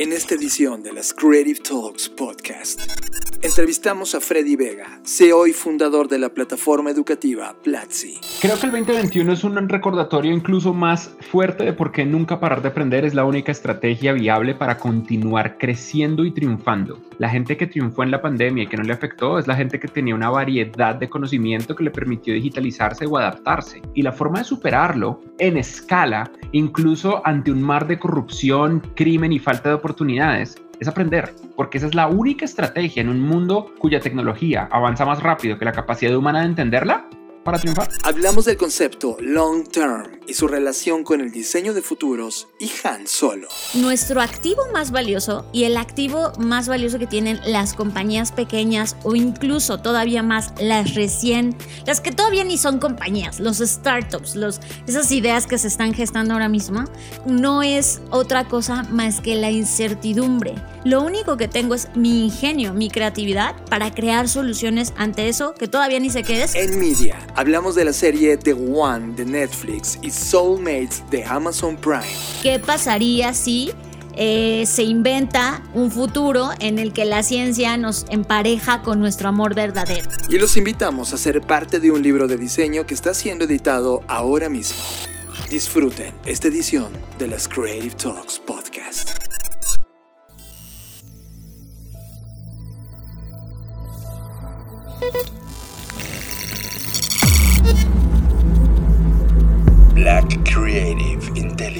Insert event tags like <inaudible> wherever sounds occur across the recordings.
En esta edición de las Creative Talks Podcast, entrevistamos a Freddy Vega, CEO y fundador de la plataforma educativa Platzi. Creo que el 2021 es un recordatorio incluso más fuerte de por qué nunca parar de aprender es la única estrategia viable para continuar creciendo y triunfando. La gente que triunfó en la pandemia y que no le afectó es la gente que tenía una variedad de conocimiento que le permitió digitalizarse o adaptarse. Y la forma de superarlo en escala, incluso ante un mar de corrupción, crimen y falta de oportunidades, es aprender, porque esa es la única estrategia en un mundo cuya tecnología avanza más rápido que la capacidad humana de entenderla para triunfar. Hablamos del concepto long term y su relación con el diseño de futuros y Han Solo. Nuestro activo más valioso y el activo más valioso que tienen las compañías pequeñas o incluso todavía más las recién, las que todavía ni son compañías, los startups, los, esas ideas que se están gestando ahora mismo, no es otra cosa más que la incertidumbre. Lo único que tengo es mi ingenio, mi creatividad para crear soluciones ante eso que todavía ni sé qué es. En media, hablamos de la serie The One de Netflix y Soulmates de Amazon Prime. ¿Qué pasaría si eh, se inventa un futuro en el que la ciencia nos empareja con nuestro amor verdadero? Y los invitamos a ser parte de un libro de diseño que está siendo editado ahora mismo. Disfruten esta edición de las Creative Talks Podcast.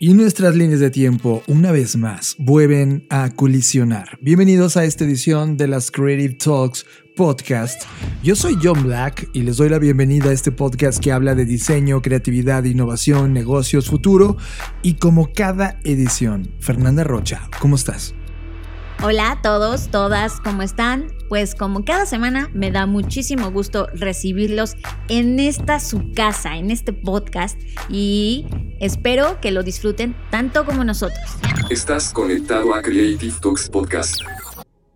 Y nuestras líneas de tiempo, una vez más, vuelven a colisionar. Bienvenidos a esta edición de las Creative Talks Podcast. Yo soy John Black y les doy la bienvenida a este podcast que habla de diseño, creatividad, innovación, negocios, futuro. Y como cada edición, Fernanda Rocha, ¿cómo estás? Hola a todos, todas, ¿cómo están? Pues como cada semana me da muchísimo gusto recibirlos en esta su casa, en este podcast y espero que lo disfruten tanto como nosotros. Estás conectado a Creative Talks Podcast.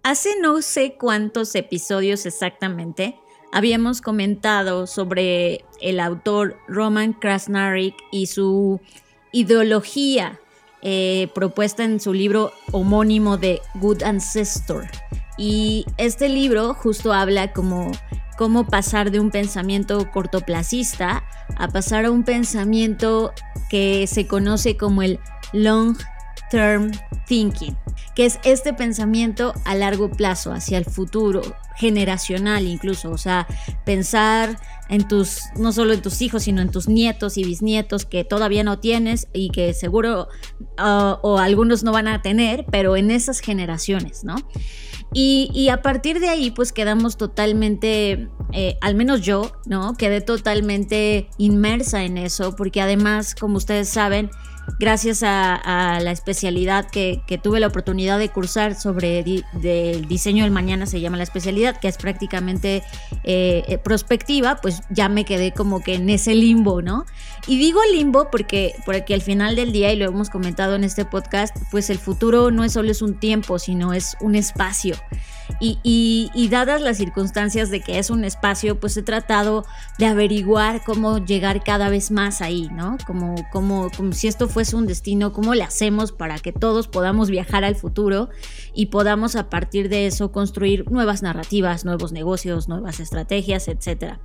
Hace no sé cuántos episodios exactamente habíamos comentado sobre el autor Roman Krasnarik y su ideología eh, propuesta en su libro homónimo de Good Ancestor. Y este libro justo habla como cómo pasar de un pensamiento cortoplacista a pasar a un pensamiento que se conoce como el long term thinking, que es este pensamiento a largo plazo, hacia el futuro, generacional incluso, o sea, pensar en tus, no solo en tus hijos, sino en tus nietos y bisnietos que todavía no tienes y que seguro uh, o algunos no van a tener, pero en esas generaciones, ¿no? Y, a partir de ahí, pues quedamos totalmente, eh, al menos yo, ¿no? Quedé totalmente inmersa en eso, porque además, como ustedes saben, gracias a, la especialidad que, que, tuve la oportunidad de cursar sobre di, del diseño del mañana, se llama la especialidad, que es prácticamente eh, prospectiva, pues ya me quedé como que en ese limbo, ¿no? Y digo limbo porque, porque al final del día, y lo hemos comentado en este podcast, pues el futuro no es solo es un tiempo, sino es un espacio. Y, y, y, dadas las circunstancias de que es un espacio, pues he tratado de averiguar cómo llegar cada vez más ahí, ¿no? Como, como, como si esto fuese un destino, cómo le hacemos para que todos podamos viajar al futuro y podamos a partir de eso construir nuevas narrativas, nuevos negocios, nuevas estrategias, etcétera.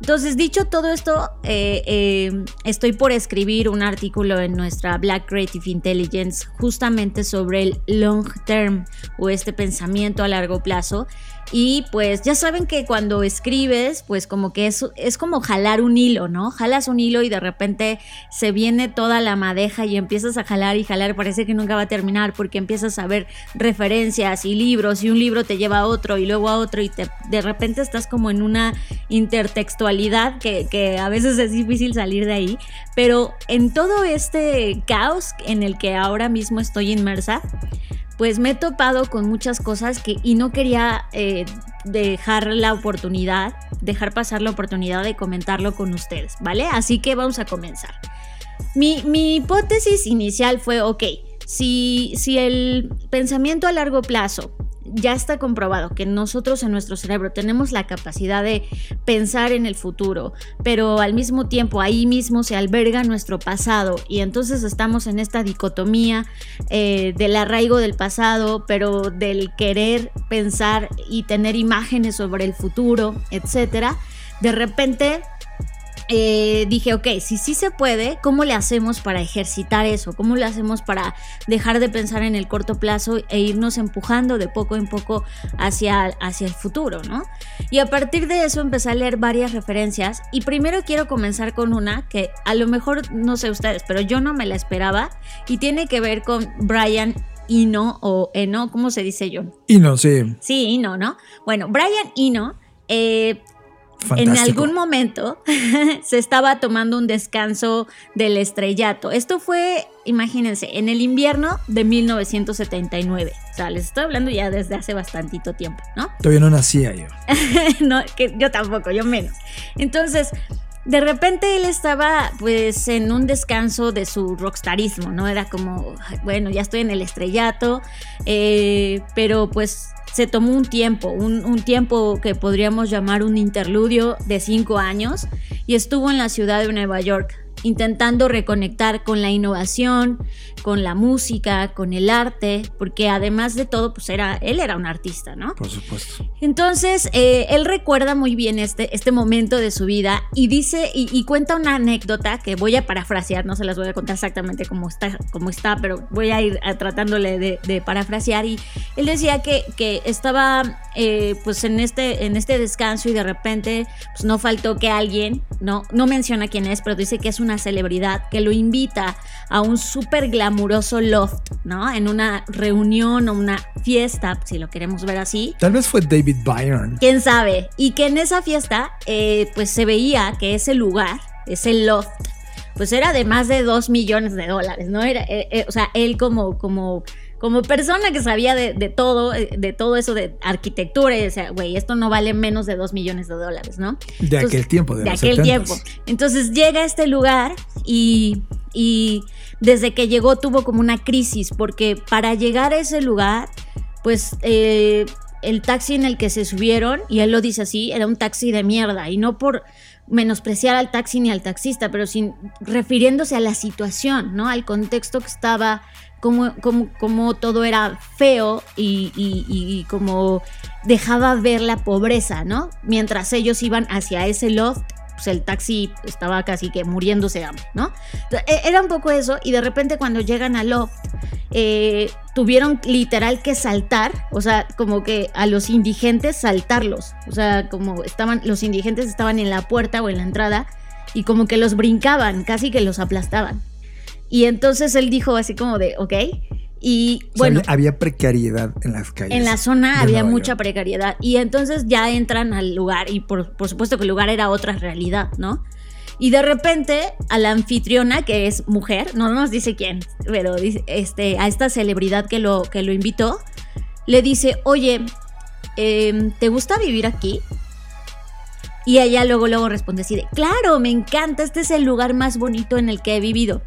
Entonces, dicho todo esto, eh, eh, estoy por escribir un artículo en nuestra Black Creative Intelligence justamente sobre el long term o este pensamiento a largo plazo. Y pues ya saben que cuando escribes, pues como que es, es como jalar un hilo, ¿no? Jalas un hilo y de repente se viene toda la madeja y empiezas a jalar y jalar, parece que nunca va a terminar porque empiezas a ver referencias y libros y un libro te lleva a otro y luego a otro y te, de repente estás como en una intertextualidad que, que a veces es difícil salir de ahí, pero en todo este caos en el que ahora mismo estoy inmersa, pues me he topado con muchas cosas que y no quería eh, dejar la oportunidad, dejar pasar la oportunidad de comentarlo con ustedes, ¿vale? Así que vamos a comenzar. Mi, mi hipótesis inicial fue, ok, si, si el pensamiento a largo plazo ya está comprobado que nosotros en nuestro cerebro tenemos la capacidad de pensar en el futuro, pero al mismo tiempo ahí mismo se alberga nuestro pasado y entonces estamos en esta dicotomía eh, del arraigo del pasado, pero del querer pensar y tener imágenes sobre el futuro, etcétera. De repente eh, dije, ok, si sí se puede, ¿cómo le hacemos para ejercitar eso? ¿Cómo le hacemos para dejar de pensar en el corto plazo e irnos empujando de poco en poco hacia, hacia el futuro, ¿no? Y a partir de eso empecé a leer varias referencias y primero quiero comenzar con una que a lo mejor no sé ustedes, pero yo no me la esperaba y tiene que ver con Brian Eno o Eno, ¿cómo se dice yo? Eno, sí. Sí, Eno, ¿no? Bueno, Brian Eno eh, en algún momento <laughs> se estaba tomando un descanso del estrellato. Esto fue, imagínense, en el invierno de 1979. O sea, les estoy hablando ya desde hace bastantito tiempo, ¿no? Todavía no nacía yo. <laughs> no, que yo tampoco, yo menos. Entonces, de repente él estaba pues en un descanso de su rockstarismo, ¿no? Era como, bueno, ya estoy en el estrellato, eh, pero pues se tomó un tiempo, un, tiempo que podríamos llamar un interludio de cinco años y estuvo en la ciudad de Nueva York intentando reconectar con la innovación, con la música, con el arte, porque además de todo, pues era, él era un artista, ¿no? Por supuesto. Entonces, eh, él recuerda muy bien este, este momento de su vida y dice, y, cuenta una anécdota que voy a parafrasear, no se las voy a contar exactamente cómo está, cómo está pero voy a ir tratándole de, parafrasear. Y él decía que, que estaba eh, pues en este, en este descanso y de repente pues no faltó que alguien, no, no menciona quién es, pero dice que es una celebridad que lo invita a un súper glamuroso loft, ¿no? En una reunión o una fiesta, si lo queremos ver así. Tal vez fue David Byrne. ¿Quién sabe? Y que en esa fiesta eh, pues se veía que ese lugar, ese loft, pues era de más de 2 millones de dólares, ¿no? Era, eh, o sea, él como, como como persona que sabía de, todo, eh, de todo eso de arquitectura, y decía, güey, esto no vale menos de dos millones de dólares, ¿no? De aquel tiempo, de, de aquel tiempo. Entonces llega a este lugar y, y desde que llegó tuvo como una crisis, porque para llegar a ese lugar, pues eh, el taxi en el que se subieron, y él lo dice así, era un taxi de mierda, y no por menospreciar al taxi ni al taxista, pero sin refiriéndose a la situación, ¿no? Al contexto que estaba como todo era feo y, como dejaba ver la pobreza, ¿no? Mientras ellos iban hacia ese loft, pues el taxi estaba casi que muriéndose de hambre, ¿no? E, era un poco eso y de repente cuando llegan al loft, eh, tuvieron literal que saltar, o sea, como que a los indigentes saltarlos, o sea, como estaban, los indigentes estaban en la puerta o en la entrada y como que los brincaban, casi que los aplastaban. Y entonces él dijo así como de, ok. Y bueno. había precariedad en las calles. En la zona había mucha precariedad. Y entonces ya entran al lugar. Y por, supuesto que el lugar era otra realidad, ¿no? Y de repente a la anfitriona, que es mujer, no nos dice quién, pero dice, este, a esta celebridad que lo, que lo invitó, le dice, oye, em, ¿te gusta vivir aquí? Y ella luego, luego responde así de, claro, me encanta, este es el lugar más bonito en el que he vivido.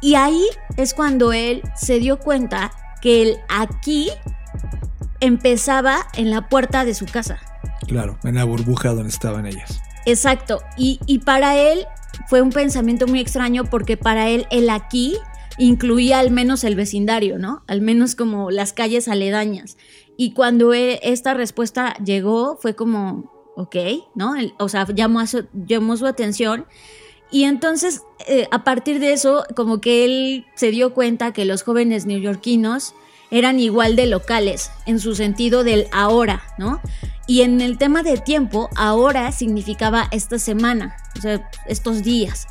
Y ahí es cuando él se dio cuenta que el aquí empezaba en la puerta de su casa. Claro, en la burbuja donde estaban ellas. Exacto. Y, y para él fue un pensamiento muy extraño porque para él el aquí incluía al menos el vecindario, ¿no? Al menos como las calles aledañas. Y cuando e, esta respuesta llegó fue como, ok, ¿no? o sea, llamó, su, llamó su atención y entonces, eh, a partir de eso, como que él se dio cuenta que los jóvenes neoyorquinos eran igual de locales, en su sentido del ahora, ¿no? Y en el tema de tiempo, ahora significaba esta semana, o sea, estos días.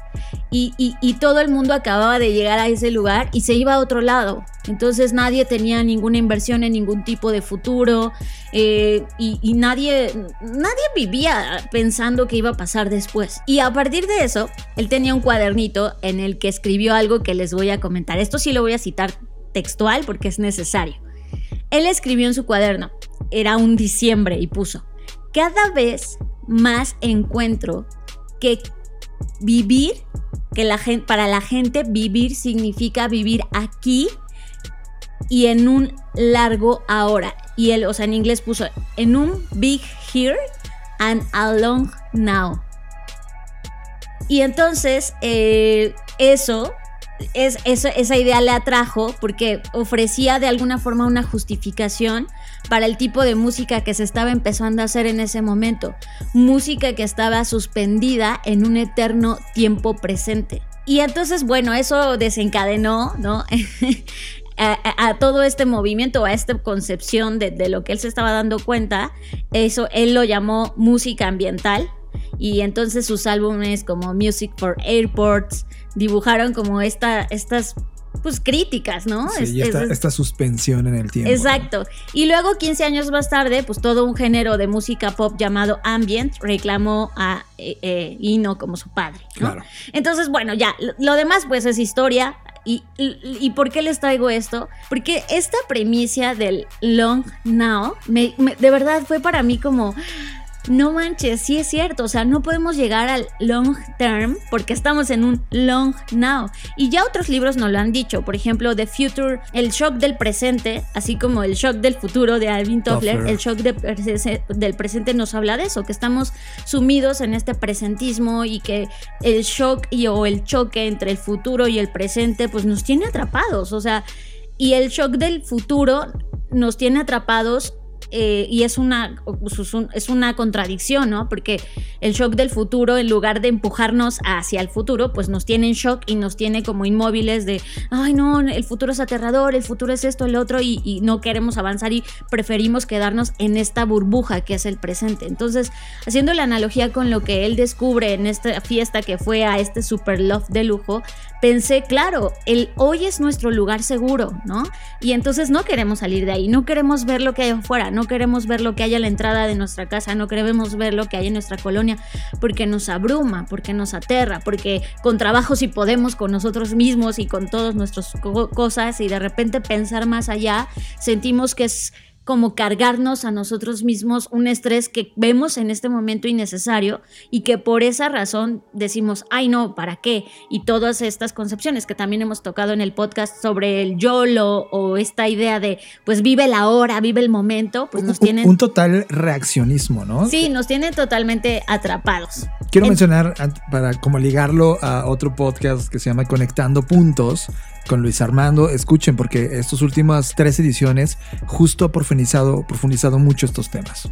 Y, todo el mundo acababa de llegar a ese lugar y se iba a otro lado. Entonces nadie tenía ninguna inversión en ningún tipo de futuro eh, y, nadie, nadie vivía pensando que iba a pasar después. Y a partir de eso, él tenía un cuadernito en el que escribió algo que les voy a comentar. Esto sí lo voy a citar textual porque es necesario. Él escribió en su cuaderno, era un diciembre y puso, cada vez más encuentro que vivir, que la gente, para la gente vivir significa vivir aquí y en un largo ahora. Y él, o sea, en inglés puso en un big here and a long now. Y entonces eh, eso, es, eso, esa idea le atrajo porque ofrecía de alguna forma una justificación para el tipo de música que se estaba empezando a hacer en ese momento. Música que estaba suspendida en un eterno tiempo presente. Y entonces, bueno, eso desencadenó, ¿no? <laughs> A, todo este movimiento, a esta concepción de, lo que él se estaba dando cuenta, eso él lo llamó música ambiental. Y entonces sus álbumes como Music for Airports dibujaron como esta, estas pues críticas, ¿no? Sí, esta, suspensión en el tiempo. Exacto. Y luego 15 años más tarde, pues todo un género de música pop llamado ambient reclamó a eh, eh, Ino como su padre. Claro. Entonces, bueno, ya, lo demás pues es historia. Y, y, por qué les traigo esto? Porque esta premisa del long now, de verdad fue para mí como no manches, sí es cierto, o sea, no podemos llegar al long term porque estamos en un long now. Y ya otros libros nos lo han dicho, por ejemplo, The Future, el shock del presente, así como el shock del futuro de Alvin Toffler, el shock del presente nos habla de eso, que estamos sumidos en este presentismo y que el shock y, o el choque entre el futuro y el presente pues nos tiene atrapados, o sea, y el shock del futuro nos tiene atrapados eh, y es una, es una contradicción, ¿no? Porque el shock del futuro, en lugar de empujarnos hacia el futuro, pues nos tiene en shock y nos tiene como inmóviles de, ay no, el futuro es aterrador, el futuro es esto, el otro, y, y no queremos avanzar y preferimos quedarnos en esta burbuja que es el presente. Entonces, haciendo la analogía con lo que él descubre en esta fiesta que fue a este super love de lujo, pensé, claro, el hoy es nuestro lugar seguro, ¿no? Y entonces no queremos salir de ahí, no queremos ver lo que hay afuera, no queremos ver lo que hay a la entrada de nuestra casa, no queremos ver lo que hay en nuestra colonia, porque nos abruma, porque nos aterra, porque con trabajo si podemos con nosotros mismos y con todas nuestras cosas y de repente pensar más allá, sentimos que es como cargarnos a nosotros mismos un estrés que vemos en este momento innecesario y que por esa razón decimos, ay no, ¿para qué? Y todas estas concepciones que también hemos tocado en el podcast sobre el YOLO o esta idea de, pues vive la hora, vive el momento, pues nos tienen... Un total reaccionismo, ¿no? Sí, nos tienen totalmente atrapados. Quiero mencionar, para como ligarlo a otro podcast que se llama Conectando Puntos, con Luis Armando. Escuchen, porque estas últimas tres ediciones justo ha profundizado, profundizado mucho estos temas.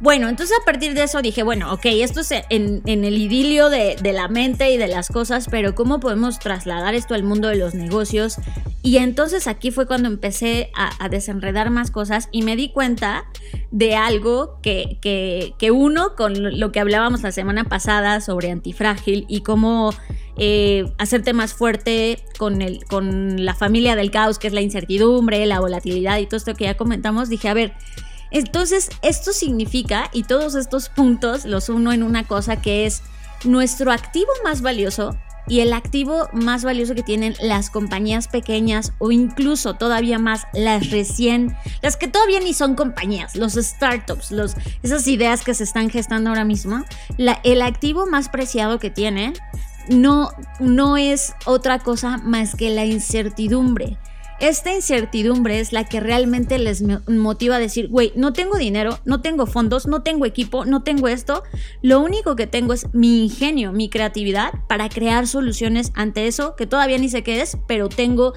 Bueno, entonces a partir de eso dije, bueno, ok, esto es en, el idilio de, la mente y de las cosas, pero ¿cómo podemos trasladar esto al mundo de los negocios? Y entonces aquí fue cuando empecé a, desenredar más cosas y me di cuenta de algo que, uno, con lo que hablábamos la semana pasada sobre antifrágil y cómo eh, hacerte más fuerte con, con la familia del caos, que es la incertidumbre, la volatilidad y todo esto que ya comentamos, dije, a ver, entonces, esto significa, y todos estos puntos los uno en una cosa que es nuestro activo más valioso y el activo más valioso que tienen las compañías pequeñas o incluso todavía más las recién, las que todavía ni son compañías, los startups, los, esas ideas que se están gestando ahora mismo, el activo más preciado que tienen no, no es otra cosa más que la incertidumbre. Esta incertidumbre es la que realmente les motiva a decir, güey, no tengo dinero, no tengo fondos, no tengo equipo, no tengo esto. Lo único que tengo es mi ingenio, mi creatividad para crear soluciones ante eso, que todavía ni sé qué es, pero tengo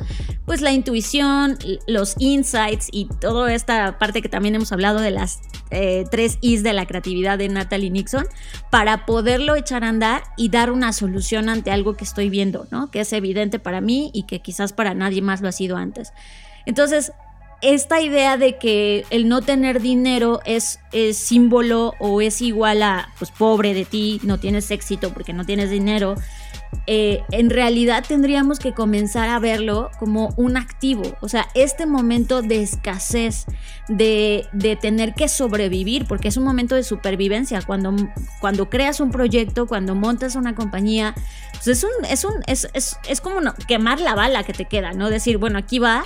pues la intuición, los insights y toda esta parte que también hemos hablado de las eh, tres Is de la creatividad de Natalie Nixon, para poderlo echar a andar y dar una solución ante algo que estoy viendo, ¿no? Que es evidente para mí y que quizás para nadie más lo ha sido antes. Entonces, esta idea de que el no tener dinero es, símbolo o es igual a, pues pobre de ti, no tienes éxito porque no tienes dinero, eh, en realidad tendríamos que comenzar a verlo como un activo. O sea, este momento de escasez, de, tener que sobrevivir, porque es un momento de supervivencia. Cuando, cuando creas un proyecto, cuando montas una compañía, pues es, un, es, un, es, es, es como quemar la bala que te queda, ¿no? Decir, bueno, aquí va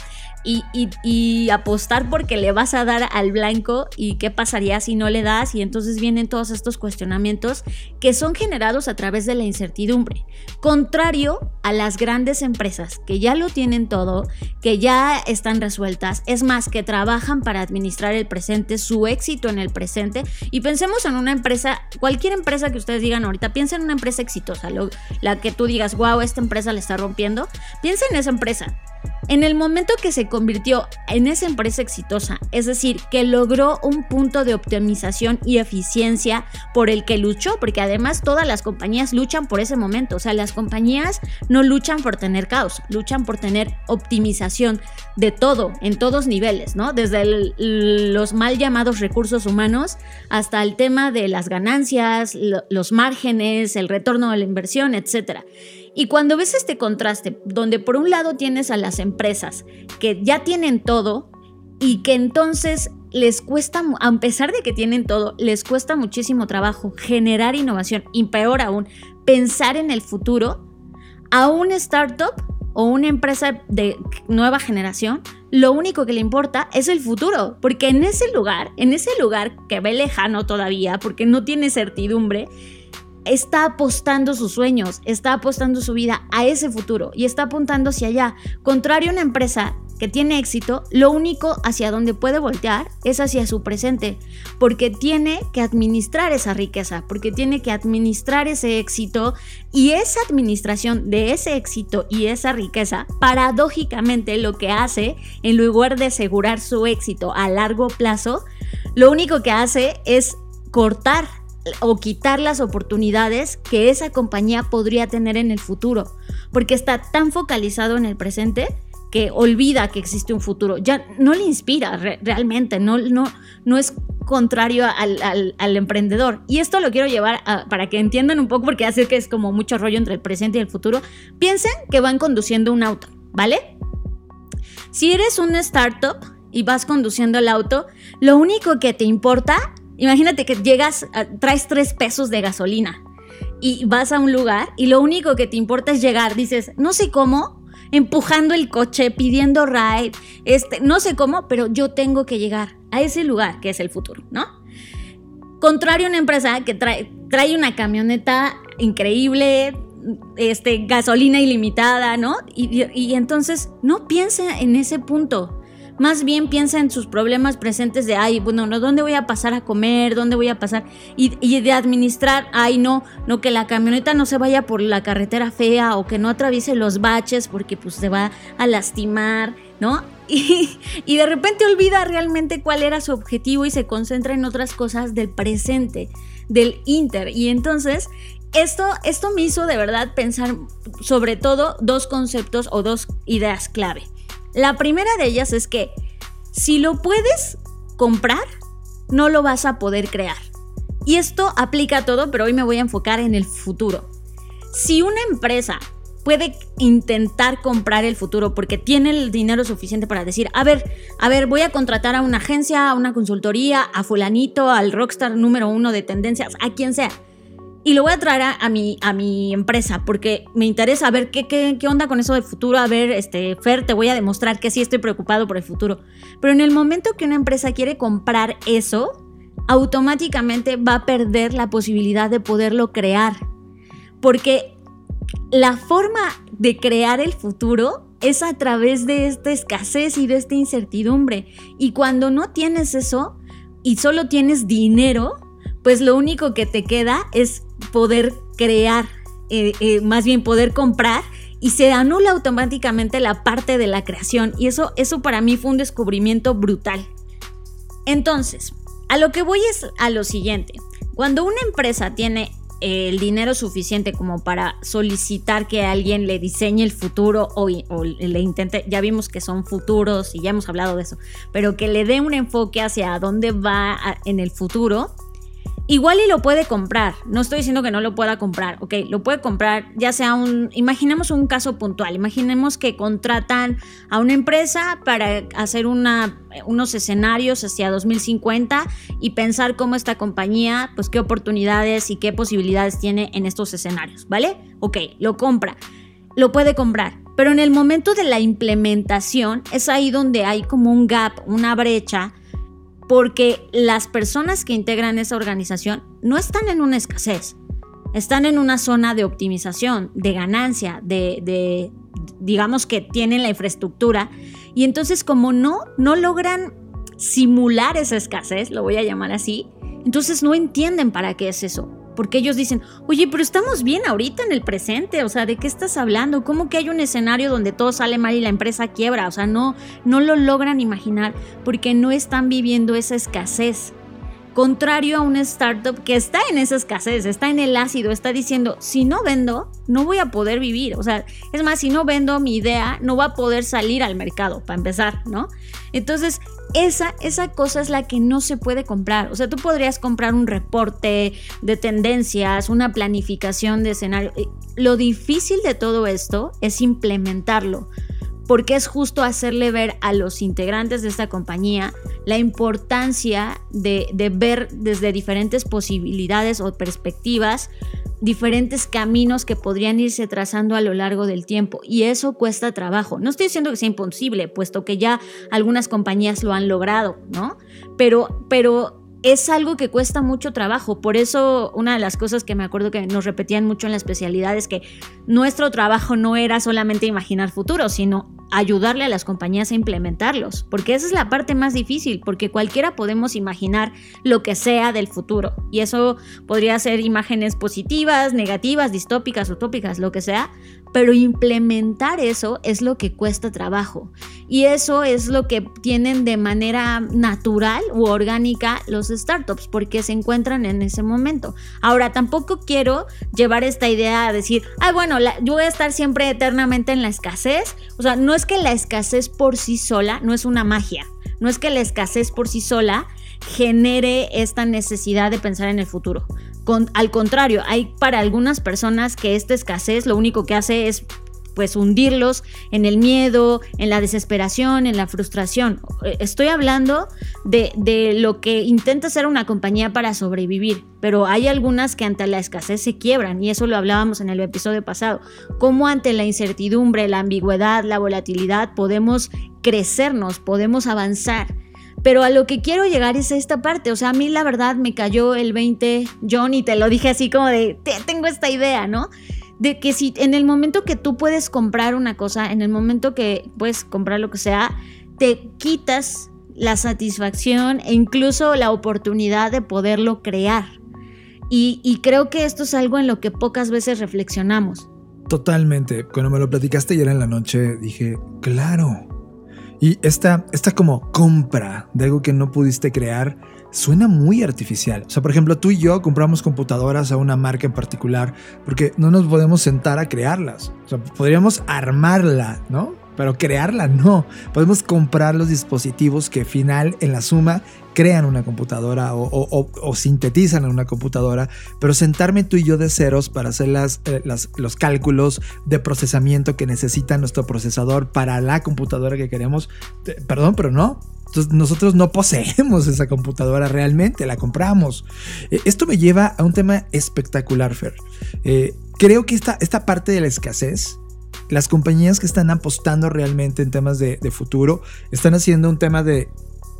y, apostar porque le vas a dar al blanco y qué pasaría si no le das y entonces vienen todos estos cuestionamientos que son generados a través de la incertidumbre. Contrario a las grandes empresas que ya lo tienen todo, que ya están resueltas, es más, que trabajan para administrar el presente, su éxito en el presente y pensemos en una empresa, cualquier empresa que ustedes digan ahorita, piensen en una empresa exitosa, la que tú digas, wow, esta empresa le está rompiendo, piensa en esa empresa. En el momento que se convirtió en esa empresa exitosa, es decir, que logró un punto de optimización y eficiencia por el que luchó, porque además todas las compañías luchan por ese momento, o sea, las compañías no luchan por tener caos, luchan por tener optimización de todo, en todos niveles, ¿no? Desde los mal llamados recursos humanos hasta el tema de las ganancias, los márgenes, el retorno de la inversión, etcétera. Y cuando ves este contraste, donde por un lado tienes a las empresas que ya tienen todo y que entonces les cuesta, a pesar de que tienen todo, les cuesta muchísimo trabajo generar innovación y peor aún, pensar en el futuro, a un startup o una empresa de nueva generación, lo único que le importa es el futuro, porque en ese lugar, en ese lugar que ve lejano todavía, porque no tiene certidumbre, está apostando sus sueños, está apostando su vida a ese futuro y está apuntando hacia allá. Contrario a una empresa que tiene éxito, lo único hacia donde puede voltear es hacia su presente, porque tiene que administrar esa riqueza, porque tiene que administrar ese éxito y esa administración de ese éxito y esa riqueza, paradójicamente lo que hace, en lugar de asegurar su éxito a largo plazo, lo único que hace es cortar o quitar las oportunidades que esa compañía podría tener en el futuro, porque está tan focalizado en el presente que olvida que existe un futuro, ya no le inspira realmente, no, no, no es contrario al, emprendedor. Y esto lo quiero llevar para que entiendan un poco, porque hace que es como mucho rollo entre el presente y el futuro. Piensen que van conduciendo un auto, ¿vale? Si eres una startup y vas conduciendo el auto, lo único que te importa Imagínate que llegas, ah, traes tres pesos de gasolina y vas a un lugar y lo único que te importa es llegar. Dices, no sé cómo, empujando el coche, pidiendo ride, este, no sé cómo, pero yo tengo que llegar a ese lugar que es el futuro, ¿no? Contrario a una empresa que trae, trae una camioneta increíble, este, gasolina ilimitada, ¿no? Y, y entonces no piensa en ese punto. Más bien piensa en sus problemas presentes de, ay, bueno, ¿no? ¿dónde voy a pasar a comer? ¿Dónde voy a pasar? Y, de administrar, ay, no, no, que la camioneta no se vaya por la carretera fea o que no atraviese los baches porque pues se va a lastimar, ¿no? <laughs> Y, y, de repente olvida realmente cuál era su objetivo y se concentra en otras cosas del presente, del inter. Y entonces esto, esto me hizo de verdad pensar sobre todo dos conceptos o dos ideas clave. La primera de ellas es que si lo puedes comprar, no lo vas a poder crear. Y esto aplica a todo, pero hoy me voy a enfocar en el futuro. Si una empresa puede intentar comprar el futuro porque tiene el dinero suficiente para decir, a ver, a ver, voy a contratar a una agencia, a una consultoría, a fulanito, al rockstar número uno de tendencias, a quien sea y lo voy a traer a, mi, a mi empresa porque me interesa ver qué, qué, qué, onda con eso del futuro. A ver, este, Fer, te voy a demostrar que sí estoy preocupado por el futuro. Pero en el momento que una empresa quiere comprar eso, automáticamente va a perder la posibilidad de poderlo crear. Porque la forma de crear el futuro es a través de esta escasez y de esta incertidumbre. Y cuando no tienes eso y solo tienes dinero, pues lo único que te queda es poder crear, eh, eh, más bien poder comprar y se anula automáticamente la parte de la creación y eso, eso para mí fue un descubrimiento brutal. Entonces, a lo que voy es a lo siguiente, cuando una empresa tiene el dinero suficiente como para solicitar que alguien le diseñe el futuro o, le intente, ya vimos que son futuros y ya hemos hablado de eso, pero que le dé un enfoque hacia dónde va en el futuro, Igual y lo puede comprar, no estoy diciendo que no lo pueda comprar, ok, lo puede comprar, ya sea un, imaginemos un caso puntual, imaginemos que contratan a una empresa para hacer una, unos escenarios hacia 2050 y pensar cómo esta compañía, pues qué oportunidades y qué posibilidades tiene en estos escenarios, ¿vale? Ok, lo compra, lo puede comprar, Pero en el momento de la implementación es ahí donde hay como un gap, una brecha, porque las personas que integran esa organización no están en una escasez, están en una zona de optimización, de ganancia, de, digamos que tienen la infraestructura y entonces como no, no logran simular esa escasez, lo voy a llamar así, entonces no entienden para qué es eso. Porque ellos dicen, oye, pero estamos bien ahorita en el presente, o sea, ¿de qué estás hablando? ¿Cómo que hay un escenario donde todo sale mal y la empresa quiebra? O sea, no, no lo logran imaginar porque no están viviendo esa escasez. Contrario a una startup que está en esa escasez, está en el ácido, está diciendo, si no vendo, no voy a poder vivir. O sea, es más, si no vendo mi idea, no va a poder salir al mercado, para empezar, ¿no? Entonces, esa, esa cosa es la que no se puede comprar. O sea, tú podrías comprar un reporte de tendencias, una planificación de escenario. Eh, lo difícil de todo esto es implementarlo porque es justo hacerle ver a los integrantes de esta compañía la importancia de, ver desde diferentes posibilidades o perspectivas diferentes caminos que podrían irse trazando a lo largo del tiempo y eso cuesta trabajo. No estoy diciendo que sea imposible, puesto que ya algunas compañías lo han logrado, ¿no? Pero, pero es algo que cuesta mucho trabajo. Por eso una de las cosas que me acuerdo que nos repetían mucho en la especialidad es que nuestro trabajo no era solamente imaginar futuros, sino ayudarle a las compañías a implementarlos, porque esa es la parte más difícil, porque cualquiera podemos imaginar lo que sea del futuro, y eso podría ser imágenes positivas, negativas, distópicas, utópicas, lo que sea, pero implementar eso es lo que cuesta trabajo. Y eso es lo que tienen de manera natural u orgánica los startups, porque se encuentran en ese momento. Ahora, tampoco quiero llevar esta idea a decir, ah, bueno, yo voy a estar siempre eternamente en la escasez. O sea, no es que la escasez por sí sola, no es una magia. No es que la escasez por sí sola genere esta necesidad de pensar en el futuro al contrario, hay para algunas personas que esta escasez lo único que hace es pues hundirlos en el miedo, en la desesperación, en la frustración. Estoy hablando de, de, lo que intenta hacer una compañía para sobrevivir, pero hay algunas que ante la escasez se quiebran y eso lo hablábamos en el episodio pasado. Cómo ante la incertidumbre, la ambigüedad, la volatilidad podemos crecernos, podemos avanzar. Pero a lo que quiero llegar es a esta parte. O sea, a mí la verdad me cayó el 20, John, y te lo dije así como de, tengo esta idea, ¿no? De que si en el momento que tú puedes comprar una cosa, en el momento que puedes comprar lo que sea, te quitas la satisfacción e incluso la oportunidad de poderlo crear. Y, y creo que esto es algo en lo que pocas veces reflexionamos. Totalmente. Cuando me lo platicaste ayer en la noche, dije, claro, y esta, esta como compra de algo que no pudiste crear suena muy artificial. O sea, por ejemplo, tú y yo compramos computadoras a una marca en particular porque no nos podemos sentar a crearlas. O sea, podríamos armarla, ¿no? Pero crearla no. Podemos comprar los dispositivos que final en la suma crean una computadora o, sintetizan una computadora, pero sentarme tú y yo de ceros para hacer eh, las, los cálculos de procesamiento que necesita nuestro procesador para la computadora que queremos, perdón, pero no. Entonces nosotros no poseemos esa computadora realmente, la compramos. Eh, esto me lleva a un tema espectacular, Fer. Eh, creo que esta, esta parte de la escasez las compañías que están apostando realmente en temas de, futuro están haciendo un tema de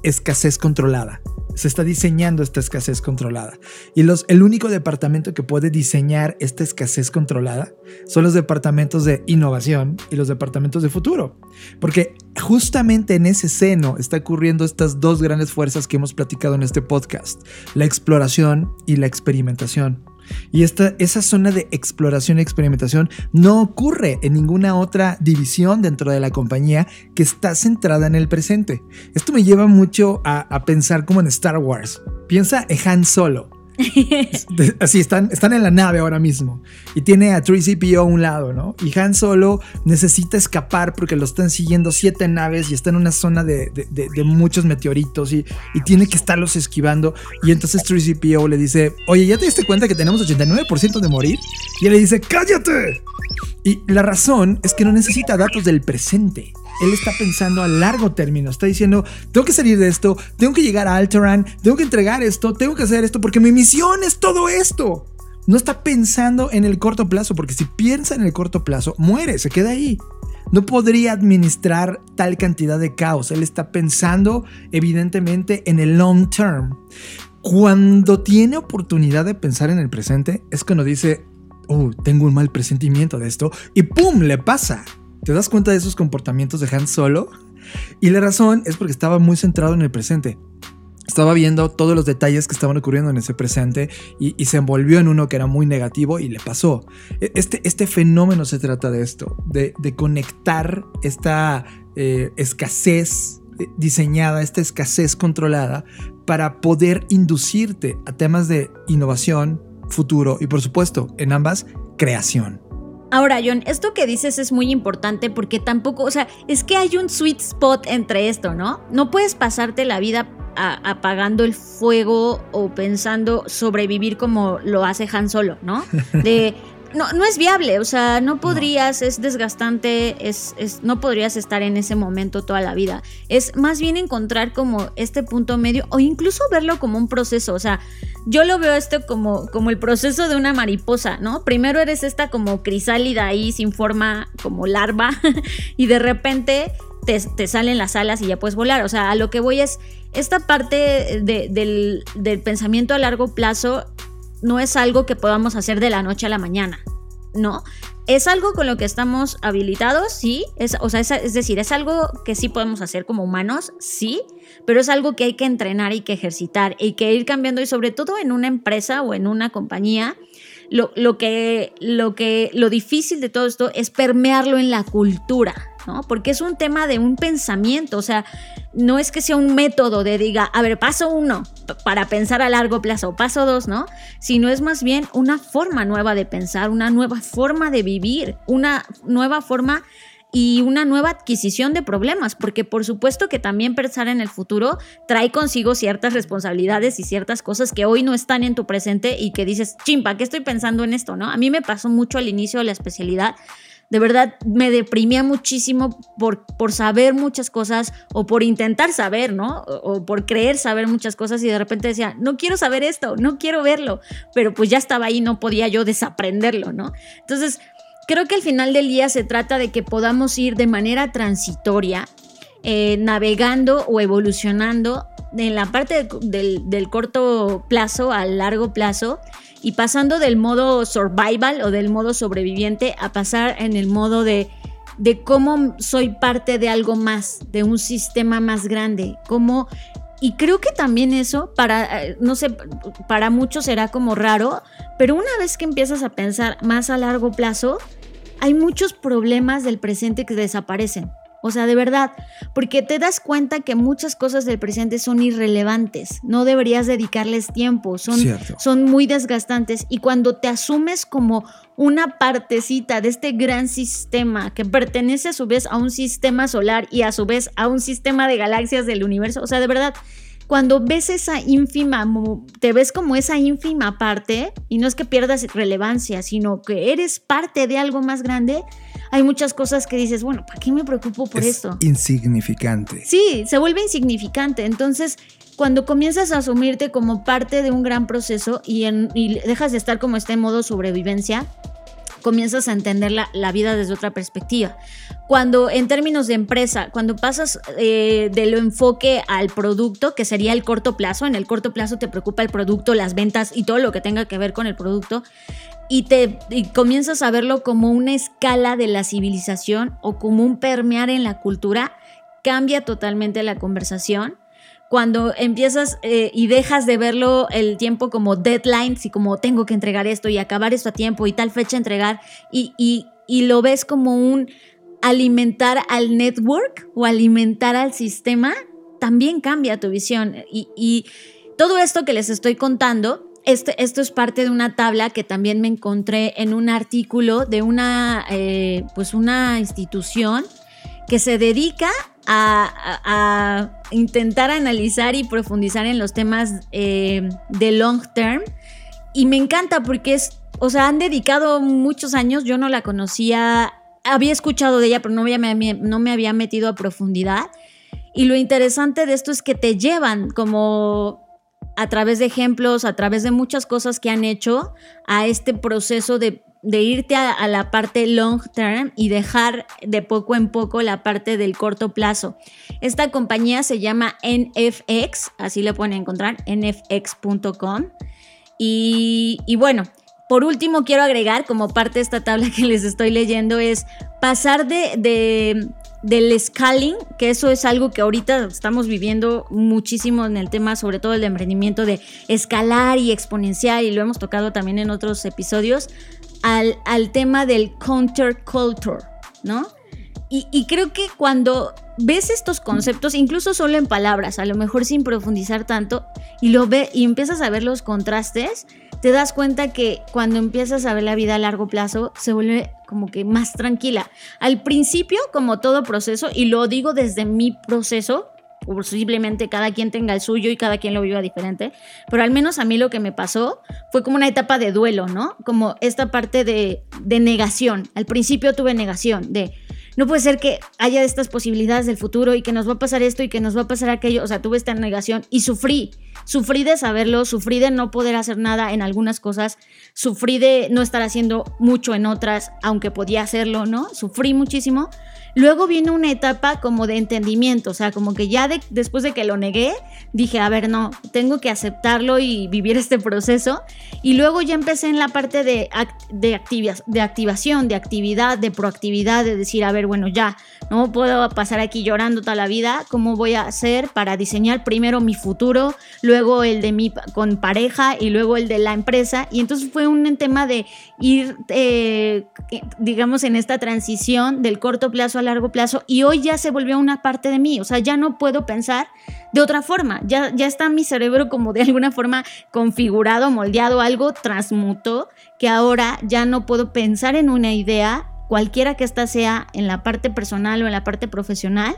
escasez controlada. Se está diseñando esta escasez controlada. Y los, el único departamento que puede diseñar esta escasez controlada son los departamentos de innovación y los departamentos de futuro. Porque justamente en ese seno está ocurriendo estas dos grandes fuerzas que hemos platicado en este podcast, la exploración y la experimentación. Y esta, esa zona de exploración y experimentación no ocurre en ninguna otra división dentro de la compañía que está centrada en el presente. Esto me lleva mucho a, a pensar como en Star Wars. Piensa en Han Solo. <laughs> Así están, están en la nave ahora mismo y tiene a 3CPO a un lado, ¿no? Y Han Solo necesita escapar porque lo están siguiendo siete naves y está en una zona de, muchos meteoritos y, y, tiene que estarlos esquivando. Y entonces 3CPO le dice: Oye, ¿ya te diste cuenta que tenemos 89% de morir? Y él le dice: ¡Cállate! Y la razón es que no necesita datos del presente él está pensando a largo término. Está diciendo, tengo que salir de esto, tengo que llegar a Alteran, tengo que entregar esto, tengo que hacer esto, porque mi misión es todo esto. No está pensando en el corto plazo, porque si piensa en el corto plazo, muere, se queda ahí. no podría administrar tal cantidad de caos. Él está pensando evidentemente en el long term. Cuando tiene oportunidad de pensar en el presente, es cuando dice, oh, tengo un mal presentimiento de esto, y ¡pum! le pasa. ¿Te das cuenta de esos comportamientos de Han Solo? Y la razón es porque estaba muy centrado en el presente. Estaba viendo todos los detalles que estaban ocurriendo en ese presente y, se envolvió en uno que era muy negativo y le pasó. E, este, este fenómeno se trata de esto, de, conectar esta eh, escasez eh, diseñada, esta escasez controlada, para poder inducirte a temas de innovación, futuro y por supuesto, en ambas, creación. Ahora, John, esto que dices es muy importante porque tampoco, o sea, es que hay un sweet spot entre esto, ¿no? No puedes pasarte la vida apagando el fuego o pensando sobrevivir como lo hace Han Solo, ¿no? <laughs> De no, no es viable, o sea, no podrías, es desgastante, es, es, no podrías estar en ese momento toda la vida. Es más bien encontrar como este punto medio o incluso verlo como un proceso, o sea, yo lo veo esto como, como el proceso de una mariposa, ¿no? Primero eres esta como crisálida ahí sin forma, como larva, <laughs> y de repente te, salen las alas y ya puedes volar. O sea, a lo que voy es, esta parte del, del pensamiento a largo plazo no es algo que podamos hacer de la noche a la mañana, ¿no? Es algo con lo que estamos habilitados, sí. Es, o sea, es, decir, es algo que sí podemos hacer como humanos, sí. Pero es algo que hay que entrenar y que ejercitar y que ir cambiando. Y sobre todo en una empresa o en una compañía, lo, lo, que, lo, que, lo difícil de todo esto es permearlo en la cultura, ¿no? Porque es un tema de un pensamiento, o sea, no es que sea un método de diga, a ver, paso uno para pensar a largo plazo, paso dos, ¿no? Sino es más bien una forma nueva de pensar, una nueva forma de vivir, una nueva forma y una nueva adquisición de problemas, porque por supuesto que también pensar en el futuro trae consigo ciertas responsabilidades y ciertas cosas que hoy no están en tu presente y que dices, chimpa, ¿qué estoy pensando en esto? ¿No? A mí me pasó mucho al inicio de la especialidad de verdad me deprimía muchísimo por, por saber muchas cosas o por intentar saber, ¿no? O, por creer saber muchas cosas y de repente decía, no quiero saber esto, no quiero verlo, pero pues ya estaba ahí, no podía yo desaprenderlo, ¿no? Entonces, creo que al final del día se trata de que podamos ir de manera transitoria, eh, navegando o evolucionando en la parte del, del corto plazo al largo plazo y pasando del modo survival o del modo sobreviviente a pasar en el modo de, de cómo soy parte de algo más, de un sistema más grande, cómo... Y creo que también eso, para, eh, no sé, para muchos será como raro, pero una vez que empiezas a pensar más a largo plazo, hay muchos problemas del presente que desaparecen. O sea, de verdad, porque te das cuenta que muchas cosas del presente son irrelevantes, no deberías dedicarles tiempo, son, son muy desgastantes y cuando te asumes como una partecita de este gran sistema que pertenece a su vez a un sistema solar y a su vez a un sistema de galaxias del universo, o sea, de verdad, cuando ves esa ínfima, te ves como esa ínfima parte, y no es que pierdas relevancia, sino que eres parte de algo más grande, hay muchas cosas que dices, bueno, ¿para qué me preocupo por es esto? Insignificante. Sí, se vuelve insignificante. Entonces, cuando comienzas a asumirte como parte de un gran proceso y, y dejas de estar como este modo sobrevivencia, comienzas a entender la, vida desde otra perspectiva. Cuando en términos de empresa, cuando pasas eh, de lo enfoque al producto, que sería el corto plazo, en el corto plazo te preocupa el producto, las ventas y todo lo que tenga que ver con el producto, y te y comienzas a verlo como una escala de la civilización o como un permear en la cultura, cambia totalmente la conversación cuando empiezas eh, y dejas de verlo el tiempo como deadlines y como tengo que entregar esto y acabar esto a tiempo y tal fecha entregar y, y, lo ves como un alimentar al network o alimentar al sistema, también cambia tu visión. Y, todo esto que les estoy contando, este, esto es parte de una tabla que también me encontré en un artículo de una, eh, pues una institución que se dedica a, intentar analizar y profundizar en los temas eh, de long term. Y me encanta porque es, o sea, han dedicado muchos años, yo no la conocía, había escuchado de ella, pero no, no me había metido a profundidad. Y lo interesante de esto es que te llevan como a través de ejemplos, a través de muchas cosas que han hecho a este proceso de de irte a, la parte long term y dejar de poco en poco la parte del corto plazo. Esta compañía se llama NFX, así lo pueden encontrar, nfx.com. Y, y bueno, por último, quiero agregar como parte de esta tabla que les estoy leyendo es pasar de, de, del scaling, que eso es algo que ahorita estamos viviendo muchísimo en el tema, sobre todo el emprendimiento, de escalar y exponencial, y lo hemos tocado también en otros episodios, al, al tema del counterculture, ¿no? Y, y, creo que cuando ves estos conceptos, incluso solo en palabras, a lo mejor sin profundizar tanto, y lo ve y empiezas a ver los contrastes, te das cuenta que cuando empiezas a ver la vida a largo plazo se vuelve como que más tranquila. Al principio, como todo proceso, y lo digo desde mi proceso, posiblemente cada quien tenga el suyo y cada quien lo viva diferente, pero al menos a mí lo que me pasó fue como una etapa de duelo, ¿no? Como esta parte de, de negación. Al principio tuve negación de no puede ser que haya estas posibilidades del futuro y que nos va a pasar esto y que nos va a pasar aquello. O sea, tuve esta negación y sufrí. Sufrí de saberlo, sufrí de no poder hacer nada en algunas cosas, sufrí de no estar haciendo mucho en otras, aunque podía hacerlo, ¿no? Sufrí muchísimo. Luego viene una etapa como de entendimiento, o sea, como que ya después de que lo negué, dije, a ver, no, tengo que aceptarlo y vivir este proceso. Y luego ya empecé en la parte de, de, de activación, de actividad, de proactividad, de decir, a ver, bueno, ya, no puedo pasar aquí llorando toda la vida, ¿cómo voy a hacer para diseñar primero mi futuro, luego el de mi con pareja y luego el de la empresa? Y entonces fue un tema de ir, eh, digamos, en esta transición del corto plazo al largo plazo y hoy ya se volvió una parte de mí, o sea, ya no puedo pensar de otra forma, ya, ya está mi cerebro como de alguna forma configurado, moldeado, algo transmutó, que ahora ya no puedo pensar en una idea, cualquiera que ésta sea en la parte personal o en la parte profesional,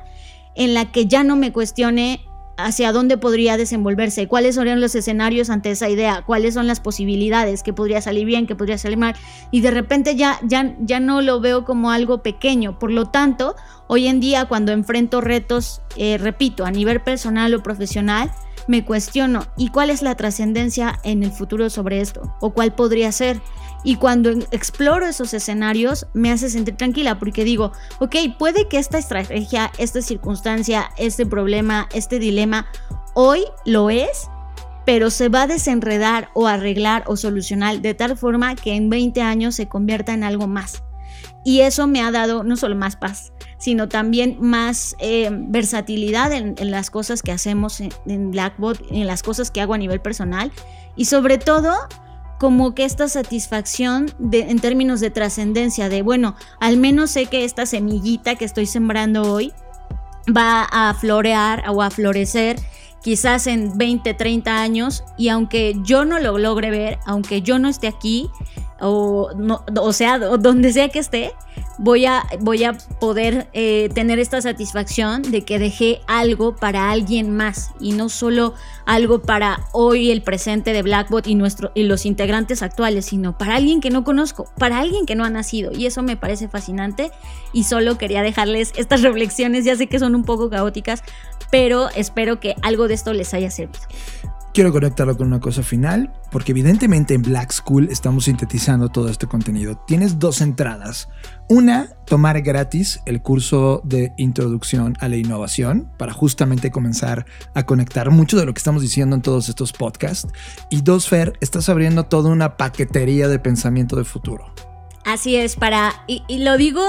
en la que ya no me cuestione hacia dónde podría desenvolverse, cuáles serían los escenarios ante esa idea, cuáles son las posibilidades, que podría salir bien, que podría salir mal, y de repente ya, ya, ya no lo veo como algo pequeño. Por lo tanto, hoy en día cuando enfrento retos, eh, repito, a nivel personal o profesional, me cuestiono, ¿y cuál es la trascendencia en el futuro sobre esto? ¿O cuál podría ser? Y cuando exploro esos escenarios me hace sentir tranquila porque digo, ok, puede que esta estrategia, esta circunstancia, este problema, este dilema, hoy lo es, pero se va a desenredar o arreglar o solucionar de tal forma que en 20 años se convierta en algo más. Y eso me ha dado no solo más paz, sino también más eh, versatilidad en, las cosas que hacemos en, en en las cosas que hago a nivel personal y sobre todo como que esta satisfacción de, en términos de trascendencia, de bueno, al menos sé que esta semillita que estoy sembrando hoy va a florear o a florecer quizás en 20, 30 años y aunque yo no lo logre ver, aunque yo no esté aquí, o, no, o sea, donde sea que esté, voy a, voy a poder eh, tener esta satisfacción de que dejé algo para alguien más y no solo algo para hoy el presente de Blackbot y, nuestro, y los integrantes actuales, sino para alguien que no conozco, para alguien que no ha nacido. Y eso me parece fascinante y solo quería dejarles estas <laughs> reflexiones, ya sé que son un poco caóticas, pero espero que algo de esto les haya servido. Quiero conectarlo con una cosa final, porque evidentemente en Black School estamos sintetizando todo este contenido. Tienes dos entradas. Una, tomar gratis el curso de introducción a la innovación para justamente comenzar a conectar mucho de lo que estamos diciendo en todos estos podcasts. Y dos, Fer, estás abriendo toda una paquetería de pensamiento de futuro. Así es, para, y, lo digo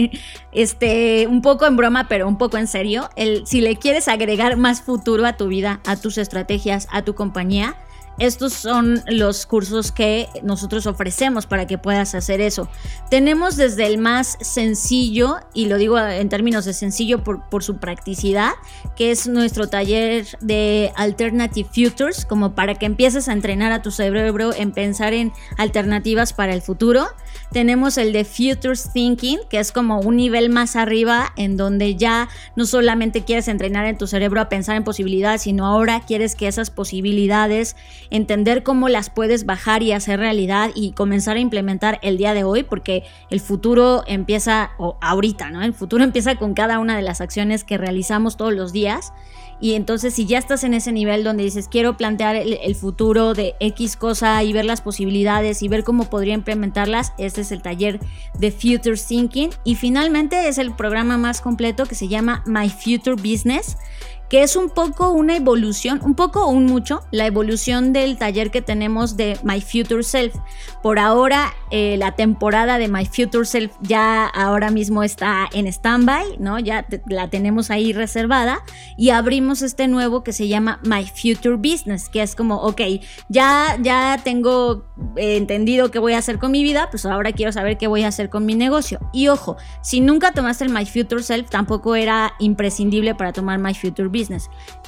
<laughs> este, un poco en broma, pero un poco en serio, el, si le quieres agregar más futuro a tu vida, a tus estrategias, a tu compañía, estos son los cursos que nosotros ofrecemos para que puedas hacer eso. Tenemos desde el más sencillo, y lo digo en términos de sencillo por, su practicidad, que es nuestro taller de Alternative Futures, como para que empieces a entrenar a tu cerebro en pensar en alternativas para el futuro. Tenemos el de Futures Thinking, que es como un nivel más arriba, en donde ya no solamente quieres entrenar en tu cerebro a pensar en posibilidades, sino ahora quieres que esas posibilidades entender cómo las puedes bajar y hacer realidad y comenzar a implementar el día de hoy, porque el futuro empieza, o ahorita, ¿no? El futuro <laughs> empieza con cada una de las acciones que realizamos todos los días. Y entonces si ya estás en ese nivel donde dices, quiero plantear el, futuro de X cosa y ver las posibilidades y ver cómo podría implementarlas, este es el taller de Future Thinking. Y finalmente es el programa más completo que se llama My Future Business que es un poco una evolución, un poco o un mucho, la evolución del taller que tenemos de My Future Self. Por ahora, eh, la temporada de My Future Self ya ahora mismo está en stand-by, ¿no? Ya la tenemos ahí reservada y abrimos este nuevo que se llama My Future Business, que es como, ok, ya, ya tengo eh, entendido qué voy a hacer con mi vida, pues ahora quiero saber qué voy a hacer con mi negocio. Y ojo, si nunca tomaste el My Future Self, tampoco era imprescindible para tomar My Future Business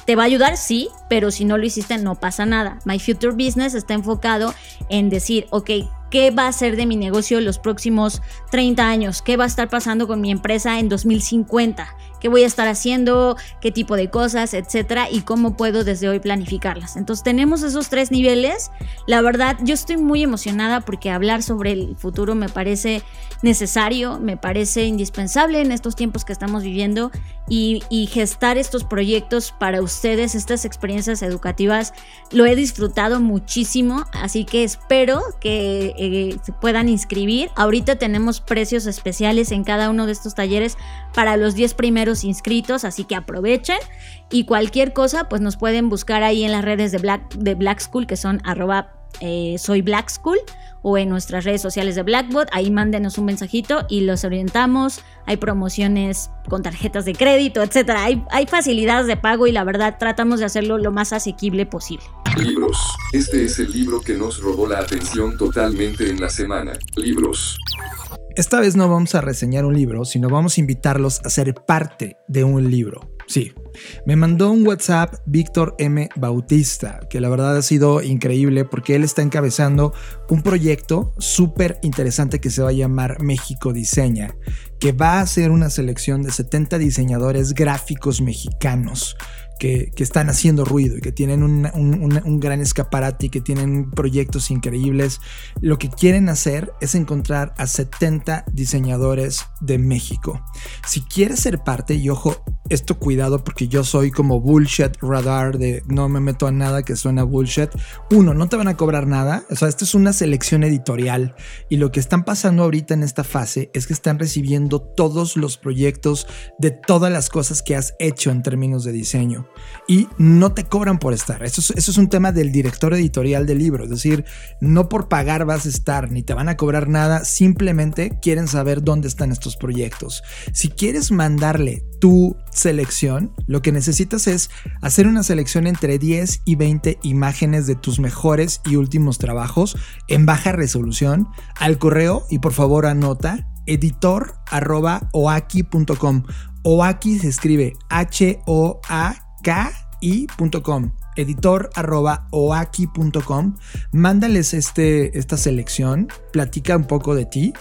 ¿Te va a ayudar? Sí, pero si no lo hiciste no pasa nada. My Future Business está enfocado en decir, ok, ¿qué va a ser de mi negocio los próximos 30 años? ¿Qué va a estar pasando con mi empresa en 2050? Qué voy a estar haciendo, qué tipo de cosas, etcétera, y cómo puedo desde hoy planificarlas. Entonces tenemos esos tres niveles. La verdad, yo estoy muy emocionada porque hablar sobre el futuro me parece necesario, me parece indispensable en estos tiempos que estamos viviendo y, gestar estos proyectos para ustedes, estas experiencias educativas, lo he disfrutado muchísimo, así que espero que eh, puedan inscribir. Ahorita tenemos precios especiales en cada uno de estos talleres para los 10 primeros inscritos, así que aprovechen y cualquier cosa pues nos pueden buscar ahí en las redes de Black, de Black School que son arroba eh, soy Black School o en nuestras redes sociales de Blackbot, ahí mándenos un mensajito y los orientamos, hay promociones con tarjetas de crédito, hay, hay facilidades de pago y la verdad tratamos de hacerlo lo más asequible posible. Libros. Este es el libro que nos robó la atención totalmente en la semana. Libros. Esta vez no vamos a reseñar un libro, sino vamos a invitarlos a ser parte de un libro. Sí, me mandó un WhatsApp Víctor M. Bautista, que la verdad ha sido increíble porque él está encabezando un proyecto súper interesante que se va a llamar México Diseña, que va a ser una selección de 70 diseñadores gráficos mexicanos que, están haciendo ruido y que tienen un, gran escaparate y que tienen proyectos increíbles. Lo que quieren hacer es encontrar a 70 diseñadores de México. Si quieres ser parte, y ojo, esto cuidado porque yo soy como bullshit radar de no me meto a nada que suena bullshit. Uno, no te van a cobrar nada. O sea, esto es una selección editorial y lo que están pasando ahorita en esta fase es que están recibiendo todos los proyectos de todas las cosas que has hecho en términos de diseño y no te cobran por estar. Eso es, eso es un tema del director editorial del libro. Es decir, no por pagar vas a estar ni te van a cobrar nada. Simplemente quieren saber dónde están estos proyectos. Si quieres mandarle tu selección, lo que necesitas es hacer una selección entre 10 y 20 imágenes de tus mejores y últimos trabajos en baja resolución al correo y por favor anota editor.oaki.com. Oaki se escribe H-O-A-K-I.com editor.oaki.com. Mándales este, esta selección, platica un poco de ti.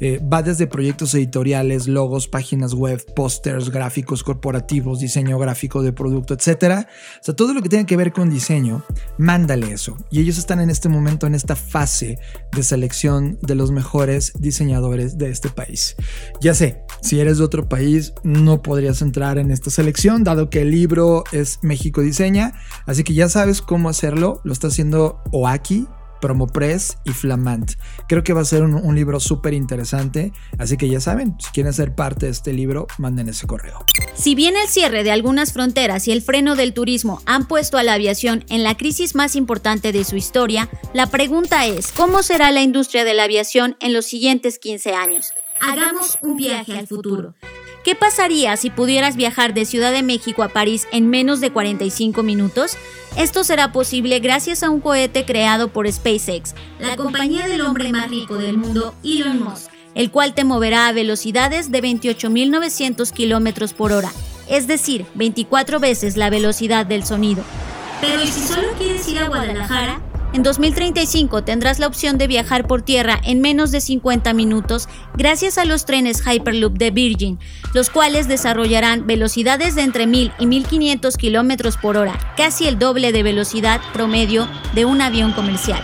Eh, va desde proyectos editoriales, logos, páginas web, pósters, gráficos corporativos, diseño gráfico de producto, etc. O sea, todo lo que tenga que ver con diseño, mándale eso. Y ellos están en este momento en esta fase de selección de los mejores diseñadores de este país. Ya sé, si eres de otro país, no podrías entrar en esta selección, dado que el libro es México Diseña. Así que ya sabes cómo hacerlo. Lo está haciendo Oaki, Promopress y Flamant. Creo que va a ser un, libro súper interesante. Así que ya saben, si quieren ser parte de este libro, manden ese correo. Si bien el cierre de algunas fronteras y el freno del turismo han puesto a la aviación en la crisis más importante de su historia, la pregunta es, ¿cómo será la industria de la aviación en los siguientes 15 años? Hagamos un viaje al futuro. ¿Qué pasaría si pudieras viajar de Ciudad de México a París en menos de 45 minutos? Esto será posible gracias a un cohete creado por SpaceX, la compañía del hombre más rico del mundo, Elon Musk, el cual te moverá a velocidades de 28.900 km por hora, es decir, 24 veces la velocidad del sonido. Pero ¿y si solo quieres ir a Guadalajara? En 2035 tendrás la opción de viajar por tierra en menos de 50 minutos gracias a los trenes Hyperloop de Virgin, los cuales desarrollarán velocidades de entre 1000 y 1500 kilómetros por hora, casi el doble de velocidad promedio de un avión comercial.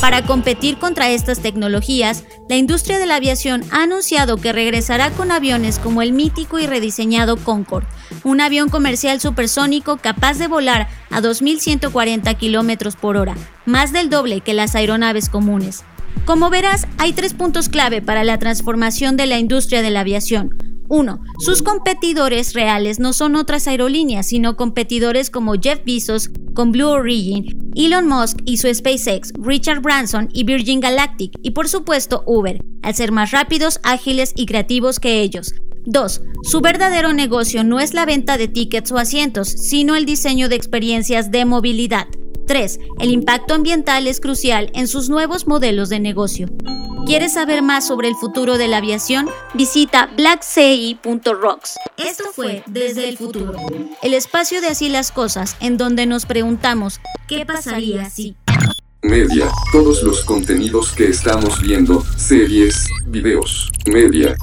Para competir contra estas tecnologías, la industria de la aviación ha anunciado que regresará con aviones como el mítico y rediseñado Concorde, un avión comercial supersónico capaz de volar a 2.140 km por hora, más del doble que las aeronaves comunes. Como verás, hay tres puntos clave para la transformación de la industria de la aviación. 1. Sus competidores reales no son otras aerolíneas, sino competidores como Jeff Bezos con Blue Origin, Elon Musk y su SpaceX, Richard Branson y Virgin Galactic, y por supuesto Uber, al ser más rápidos, ágiles y creativos que ellos. 2. Su verdadero negocio no es la venta de tickets o asientos, sino el diseño de experiencias de movilidad. 3. El impacto ambiental es crucial en sus nuevos modelos de negocio. ¿Quieres saber más sobre el futuro de la aviación? Visita blackci.rocks. Esto fue Desde el Futuro, el espacio de Así las Cosas, en donde nos preguntamos, ¿qué pasaría si... Media, todos los contenidos que estamos viendo, series, videos, media.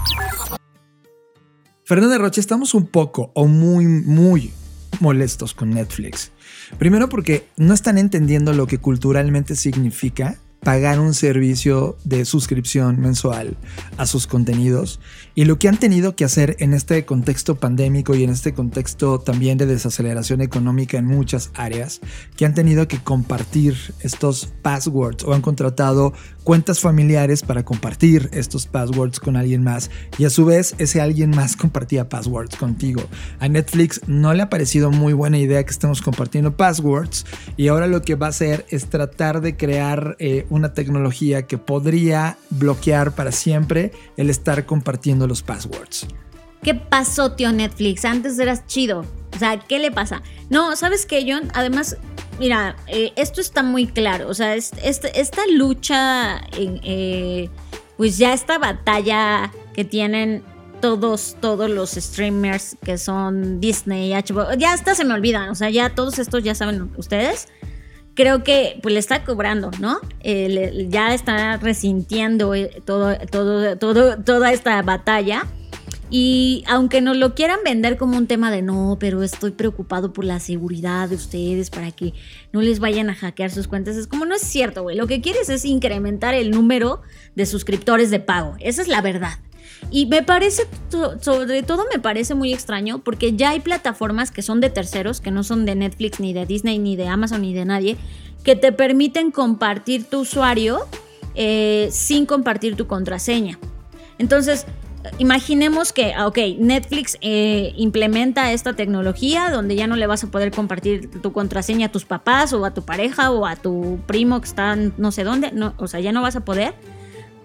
Fernanda Roche, estamos un poco o muy, muy molestos con Netflix. Primero porque no están entendiendo lo que culturalmente significa pagar un servicio de suscripción mensual a sus contenidos y lo que han tenido que hacer en este contexto pandémico y en este contexto también de desaceleración económica en muchas áreas, que han tenido que compartir estos passwords o han contratado cuentas familiares para compartir estos passwords con alguien más y a su vez ese alguien más <laughs> compartía passwords contigo. A Netflix no le ha parecido muy buena idea que estemos compartiendo passwords y ahora lo que va a hacer es tratar de crear eh, una tecnología que podría bloquear para siempre el estar compartiendo los passwords. ¿Qué pasó, tío Netflix? Antes eras chido. O sea, ¿qué le pasa? No, ¿sabes qué, John? Además, mira, eh, esto está muy claro. O sea, esta lucha, eh, pues ya esta batalla que tienen todos, todos los streamers que son Disney, HBO, ya hasta se me olvidan. O sea, ya todos estos ya saben ustedes. Creo que pues le está cobrando, ¿no? ya está resintiendo eh, todo, todo, todo, toda esta batalla. Y aunque nos lo quieran vender como un tema de no, pero estoy preocupado por la seguridad de ustedes para que no les vayan a hackear sus cuentas, es como no es cierto, güey. Lo que quieres es incrementar el número de suscriptores de pago. Esa es la verdad. Y me parece, sobre todo me parece muy extraño porque ya hay plataformas que son de terceros, que no son de Netflix, ni de Disney, ni de Amazon, ni de nadie, que te permiten compartir tu usuario eh, sin compartir tu contraseña. Entonces, imaginemos que, ah, ok, Netflix eh, implementa esta tecnología donde ya no le vas a poder compartir tu contraseña a tus papás o a tu pareja o a tu primo que está no sé dónde, no, o sea, ya no vas a poder.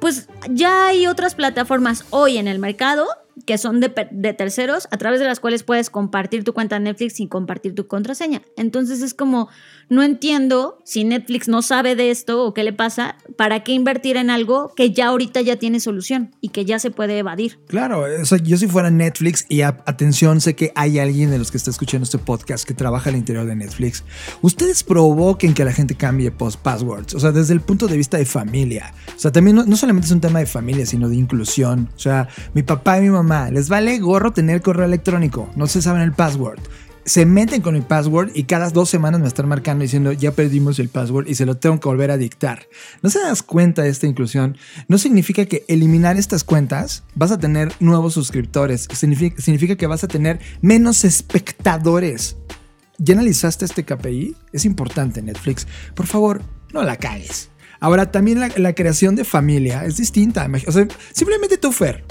Pues ya hay otras plataformas hoy en el mercado que son de, terceros, a través de las cuales puedes compartir tu cuenta Netflix sin compartir tu contraseña. Entonces es como, no entiendo si Netflix no sabe de esto o qué le pasa, ¿para qué invertir en algo que ya ahorita ya tiene solución y que ya se puede evadir? Claro, yo si fuera Netflix y atención, sé que hay alguien de los que está escuchando este podcast que trabaja al interior de Netflix, ustedes provoquen que la gente cambie post passwords, o sea, desde el punto de vista de familia. O sea, también no, no solamente es un tema de familia, sino de inclusión. O sea, mi papá y mi mamá les vale gorro tener correo electrónico, no se saben el password. Se meten con el password y cada dos semanas me están marcando diciendo ya perdimos el password y se lo tengo que volver a dictar. ¿No se das cuenta de esta inclusión? No significa que eliminar estas cuentas vas a tener nuevos suscriptores. Significa, que vas a tener menos espectadores. ¿Ya analizaste este KPI? Es importante, Netflix. Por favor, no la cagues. Ahora, también la, la creación de familia es distinta. O sea, simplemente tú, Fer,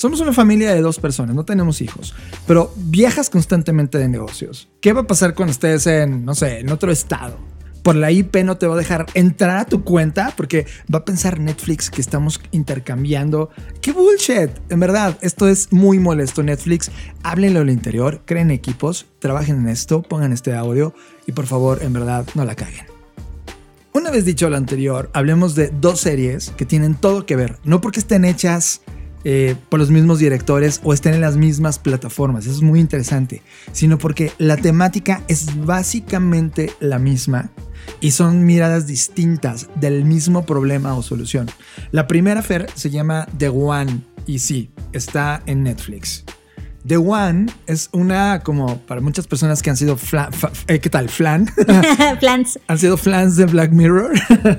somos una familia de dos personas, no tenemos hijos, pero viajas constantemente de negocios. ¿Qué va a pasar cuando estés en, no sé, en otro estado? Por la IP no te va a dejar entrar a tu cuenta porque va a pensar Netflix que estamos intercambiando. ¡Qué bullshit! En verdad, esto es muy molesto. Netflix, háblenlo al interior, creen equipos, trabajen en esto, pongan este audio y por favor, en verdad, no la caguen. Una vez dicho lo anterior, hablemos de dos series que tienen todo que ver, no porque estén hechas eh, por los mismos directores o estén en las mismas plataformas. Es muy interesante. Sino porque la temática es básicamente la misma. y son miradas distintas del mismo problema o solución. La primera, Fer, se llama The One y sí, está en Netflix. The One es una, como para muchas personas que han sido, eh, ¿qué tal? Flan. <laughs> Flans. han sido flans de Black Mirror.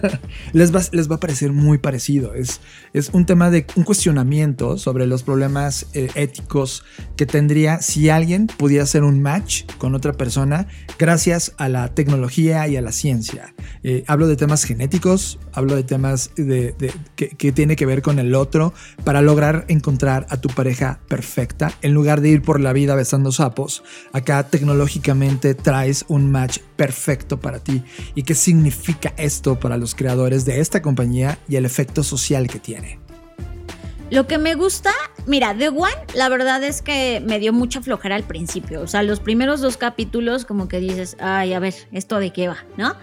<laughs> les, va, les va a parecer muy parecido. Es, es un tema de un cuestionamiento sobre los problemas eh, éticos que tendría si alguien pudiera hacer un match con otra persona gracias a la tecnología y a la ciencia. Eh, hablo de temas genéticos, hablo de temas de, que, que tiene que ver con el otro para lograr encontrar a tu pareja perfecta en lugar de ir por la vida besando sapos, acá tecnológicamente traes un match perfecto para ti. ¿Y qué significa esto para los creadores de esta compañía y el efecto social que tiene? Lo que me gusta, mira, The One, la verdad es que me dio mucha flojera al principio. O sea, los primeros dos capítulos, como que dices, ay, a ver, ¿esto de qué va? ¿No?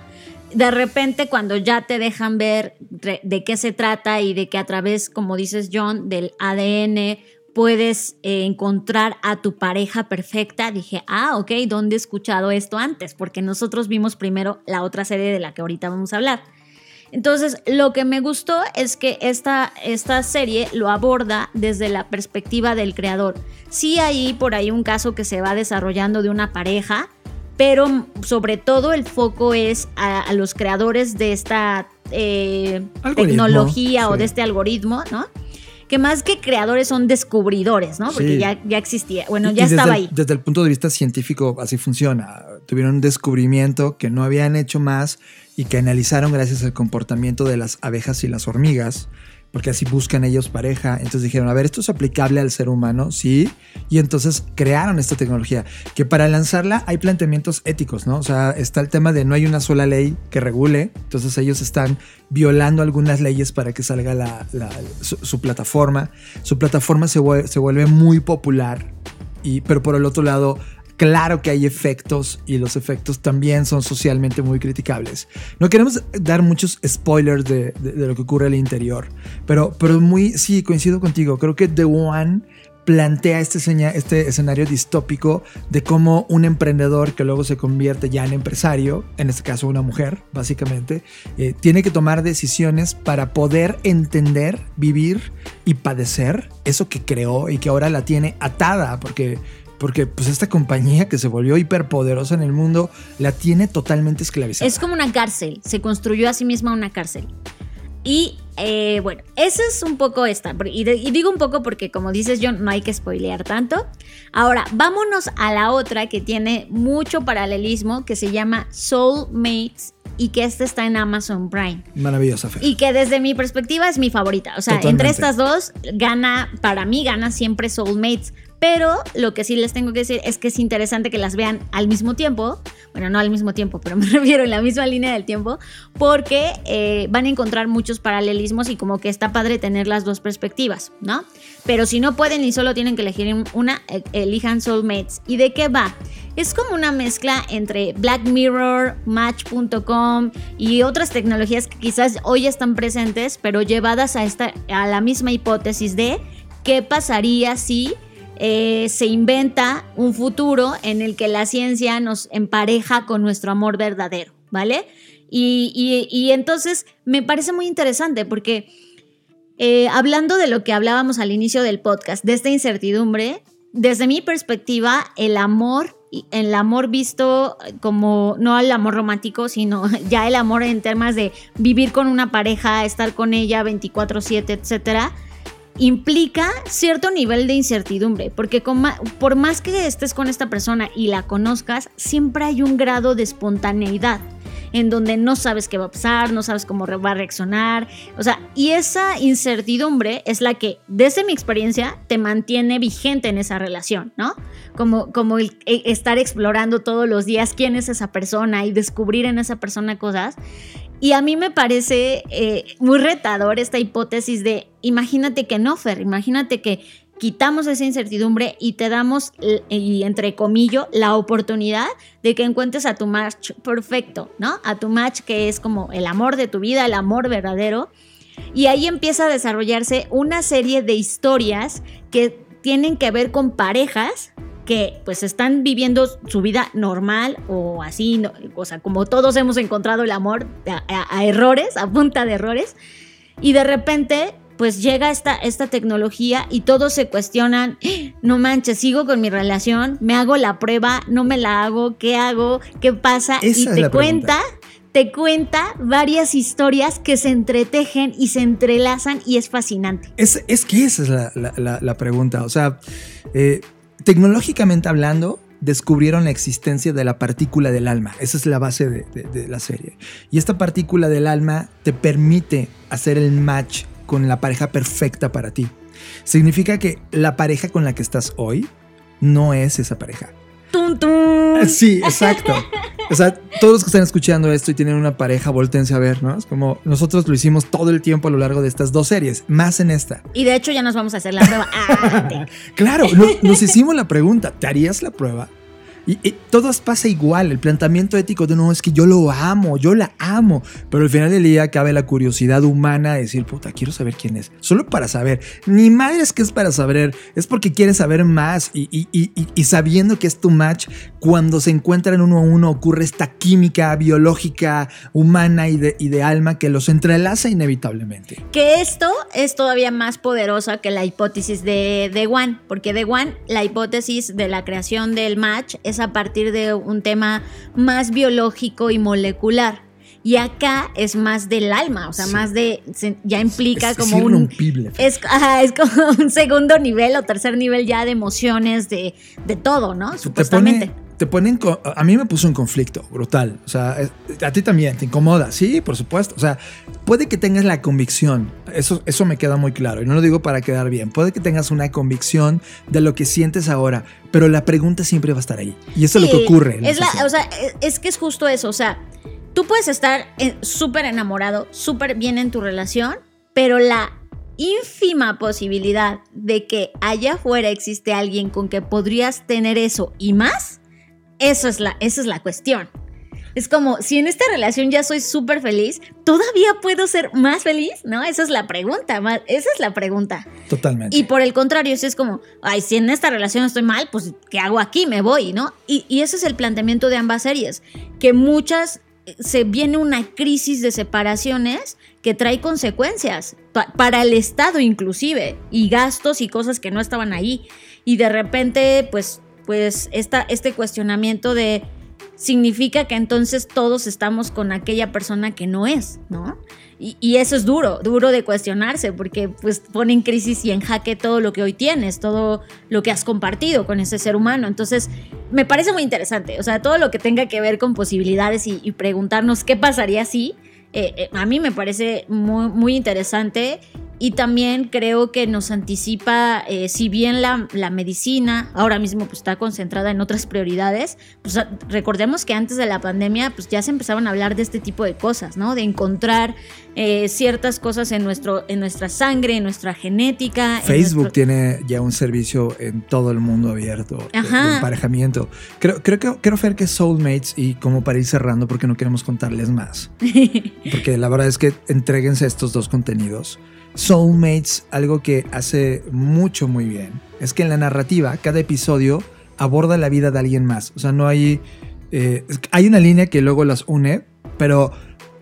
De repente, cuando ya te dejan ver de qué se trata y de que a través, como dices John, del ADN puedes eh, encontrar a tu pareja perfecta, dije, ah, ok, ¿dónde he escuchado esto antes? Porque nosotros vimos primero la otra serie de la que ahorita vamos a hablar. Entonces, lo que me gustó es que esta, esta serie lo aborda desde la perspectiva del creador. Sí hay por ahí un caso que se va desarrollando de una pareja, pero sobre todo el foco es a, los creadores de esta eh, tecnología o de este algoritmo, ¿no? que más que creadores son descubridores, ¿no? Porque ya, ya existía, bueno, ya estaba ahí. Desde el punto de vista científico, así funciona. Tuvieron un descubrimiento que no habían hecho más y que analizaron gracias al comportamiento de las abejas y las hormigas porque así buscan ellos pareja. Entonces dijeron, a ver, esto es aplicable al ser humano, sí. Y entonces crearon esta tecnología, que para lanzarla hay planteamientos éticos, ¿no? O sea, está el tema de no hay una sola ley que regule, entonces ellos están violando algunas leyes para que salga la, su, plataforma. Su plataforma se se vuelve muy popular, y, pero por el otro lado Claro que hay efectos y los efectos también son socialmente muy criticables. No queremos dar muchos spoilers de, lo que ocurre al interior, pero, pero muy, sí, coincido contigo. Creo que The One plantea este, este escenario distópico de cómo un emprendedor que luego se convierte ya en empresario, en este caso una mujer, básicamente, eh, tiene que tomar decisiones para poder entender, vivir y padecer eso que creó y que ahora la tiene atada, porque porque pues esta compañía que se volvió hiperpoderosa en el mundo la tiene totalmente esclavizada. Es como una cárcel, se construyó a sí misma una cárcel. Y eh, bueno, esa es un poco esta. Y, digo un poco porque, como dices, John, no hay que spoilear tanto. Ahora, vámonos a la otra que tiene mucho paralelismo, que se llama Soulmates y que esta está en Amazon Prime. Maravillosa, Fe. Y que desde mi perspectiva es mi favorita. O sea, entre estas dos, gana, para mí, gana siempre Soulmates. Pero lo que sí les tengo que decir es que es interesante que las vean al mismo tiempo. Bueno, no al mismo tiempo, pero me <laughs> refiero en la misma línea del tiempo. Porque eh, van a encontrar muchos paralelismos y como que está padre tener las dos perspectivas, ¿no? Pero si no pueden y solo tienen que elegir una, e, elijan Soulmates. ¿Y de qué va? Es como una mezcla entre Black Mirror, Match.com y otras tecnologías que quizás hoy están presentes, pero llevadas a, esta, a la misma hipótesis de qué pasaría si eh, se inventa un futuro en el que la ciencia nos empareja con nuestro amor verdadero, ¿vale? Y, entonces me parece muy interesante porque eh, hablando de lo que hablábamos al inicio del podcast, de esta incertidumbre, desde mi perspectiva, el amor, el amor visto como no el amor romántico, sino <laughs> ya el amor en temas de vivir con una pareja, estar con ella 24/7, etcétera, implica cierto nivel de incertidumbre, porque por más que estés con esta persona y la conozcas, siempre hay un grado de espontaneidad en donde no sabes qué va a pasar, no sabes cómo va a reaccionar, o sea, y esa incertidumbre es la que, desde mi experiencia, te mantiene vigente en esa relación, ¿no? Como, como e, estar explorando todos los días quién es esa persona y descubrir en esa persona cosas. Y a mí me parece eh, muy retador esta hipótesis de, imagínate que no, Fer, imagínate que quitamos esa incertidumbre y te damos, y entre comillas, la oportunidad de que encuentres a tu match perfecto, ¿no? A tu match que es como el amor de tu vida, el amor verdadero. Y ahí empieza a desarrollarse una serie de historias que tienen que ver con parejas que pues están viviendo su vida normal o así, no- o sea, como todos hemos encontrado el amor a, a- a errores, a punta de errores, y de repente pues llega esta, esta tecnología y todos se cuestionan, "Ah, no manches, sigo con mi relación, me hago la prueba, no me la hago, ¿qué hago? ¿Qué pasa? Esa y te cuenta te cuenta varias historias que se entretejen y se entrelazan y es fascinante. Es, es que esa es la, la- la- la pregunta. O sea, eh, tecnológicamente hablando, descubrieron la existencia de la partícula del alma. Esa es la base de, de- la serie. Y esta partícula del alma te permite hacer el match con la pareja perfecta para ti. Significa que la pareja con la que estás hoy no es esa pareja. ¡Tum, tum! Sí, <laughs> exacto. O sea, todos los que están escuchando esto y tienen una pareja, voltense a ver, ¿no? Es como nosotros lo hicimos todo el tiempo a lo largo de estas dos series, más en esta. Y de hecho ya nos vamos a hacer la prueba. Ah, <laughs> Claro, no- nos hicimos la pregunta, ¿te harías la prueba? Y, y pasa igual, el planteamiento ético de no, es que yo lo amo, yo la amo, pero al final del día cabe la curiosidad humana de decir, puta, quiero saber quién es, solo para saber, ni madre es que es para saber, es porque quieres saber más. Y- y- y sabiendo que es tu match, cuando se encuentran uno a uno ocurre esta química biológica, humana y de, y de alma que los entrelaza inevitablemente. que esto es todavía más poderosa que la hipótesis de The One, porque The One, la hipótesis de la creación del match es a partir de un tema más biológico y molecular. Y acá es más del alma, o sea, Sí. más de. ya implica Es- es como un. Es, ajá, es como <laughs> un segundo nivel o tercer nivel ya de emociones, de, de todo, ¿no? te Supuestamente. pone, te pone en co- a mí me puso en conflicto brutal. O sea, a ti también te incomoda, sí, por supuesto. O sea, puede que tengas la convicción, eso, eso me queda muy claro y no lo digo para quedar bien. Puede que tengas una convicción de lo que sientes ahora, pero la pregunta siempre va a estar ahí. Y eso es lo que ocurre. Es, la, o sea, es- es que es justo eso. O sea, tú puedes estar eh, súper enamorado, súper bien en tu relación, pero la ínfima posibilidad de que allá afuera existe alguien con que podrías tener eso y más, eso es la, esa es la cuestión. Es como, si en esta relación ya soy súper feliz, ¿todavía puedo ser más feliz? ¿No? Esa es la pregunta, esa es la pregunta. Totalmente. Y por el contrario, si es como, ay, si en esta relación estoy mal, pues, ¿qué hago aquí? Me voy, ¿no? Y, y ese es el planteamiento de ambas series, que muchas, eh, se viene una crisis de separaciones que trae consecuencias pa- para el Estado inclusive, y gastos y cosas que no estaban ahí. Y de repente, pues, pues, este cuestionamiento de significa que entonces todos estamos con aquella persona que no es, ¿no? Y, eso es duro, duro de cuestionarse, porque pues pone en crisis y en jaque todo lo que hoy tienes, todo lo que has compartido con ese ser humano. Entonces, me parece muy interesante, o sea, todo lo que tenga que ver con posibilidades y, preguntarnos qué pasaría si, eh, eh, a mí me parece muy interesante y también creo que nos anticipa, eh, si bien la, la medicina ahora mismo pues, está concentrada en otras prioridades, pues recordemos que antes de la pandemia pues ya se empezaban a hablar de este tipo de cosas, ¿no? De encontrar eh, ciertas cosas en, nuestro, en nuestra sangre, en nuestra genética. en Facebook nuestro- tiene ya un servicio en todo el mundo abierto de- de, Ajá. emparejamiento. Creo, creo que quiero ver que Soulmates y como para ir cerrando porque no queremos contarles más. <laughs> Porque la verdad es que entreguense estos dos contenidos. Soulmates, algo que hace mucho muy bien, es que en la narrativa, cada episodio aborda la vida de alguien más. O sea, no hay... eh, hay una línea que luego las une, pero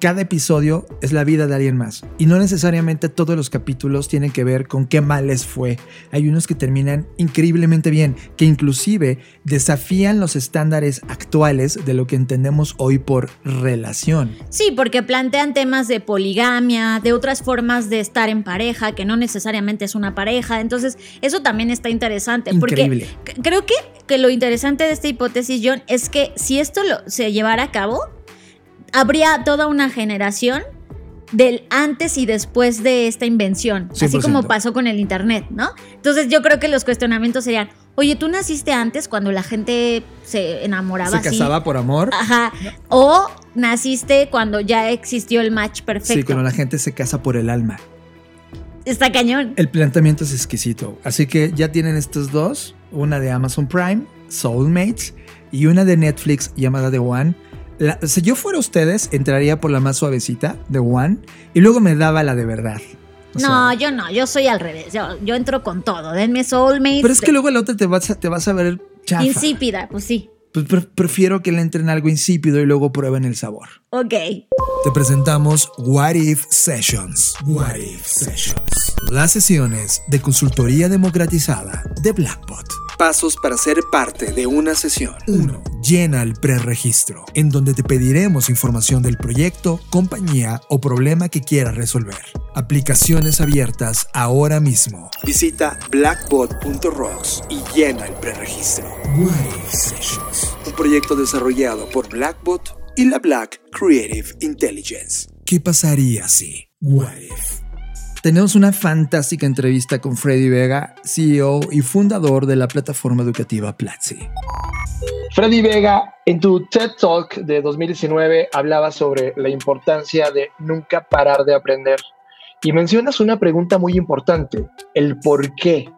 cada episodio es la vida de alguien más. Y no necesariamente todos los capítulos tienen que ver con qué mal les fue. Hay unos que terminan increíblemente bien, que inclusive desafían los estándares actuales de lo que entendemos hoy por relación. Sí, porque plantean temas de poligamia, de otras formas de estar en pareja, que no necesariamente es una pareja. Entonces, eso también está interesante. Increíble. Porque creo que, que lo interesante de esta hipótesis, John, es que si esto lo, se llevara a cabo, habría toda una generación del antes y después de esta invención, así 100%. como pasó con el Internet, ¿no? Entonces yo creo que los cuestionamientos serían, oye, tú naciste antes cuando la gente se enamoraba Se así? casaba por amor. Ajá. O naciste cuando ya existió el match Sí, perfecto. cuando la gente se casa por el alma. Está cañón. El planteamiento es exquisito. Así que ya tienen estos dos: una de Amazon Prime, Soulmates, y una de Netflix llamada The One. La- si yo fuera ustedes, entraría por la más suavecita, The One, y luego me daba la de verdad. O no, sea, yo no, yo soy al revés. Yo, yo entro con todo. Denme soulmates. pero es que luego la otra te vas a, te vas a ver chafa. Insípida, pues sí. Pues pre- prefiero que le entren algo insípido y luego prueben el sabor. Ok. Te presentamos What If Sessions. What If Sessions. Las sesiones de consultoría democratizada de Blackbot. Pasos para ser parte de una sesión. 1. Llena el preregistro, en donde te pediremos información del proyecto, compañía o problema que quieras resolver. Aplicaciones abiertas ahora mismo. Visita blackbot.rocks y llena el preregistro. Sessions. Un proyecto desarrollado por Blackbot y la Black Creative Intelligence. ¿Qué pasaría si? What if? Tenemos una fantástica entrevista con Freddy Vega, CEO y fundador de la plataforma educativa Platzi. Freddy Vega, en tu TED Talk de 2019 hablabas sobre la importancia de nunca parar de aprender y mencionas una pregunta muy importante, el por qué,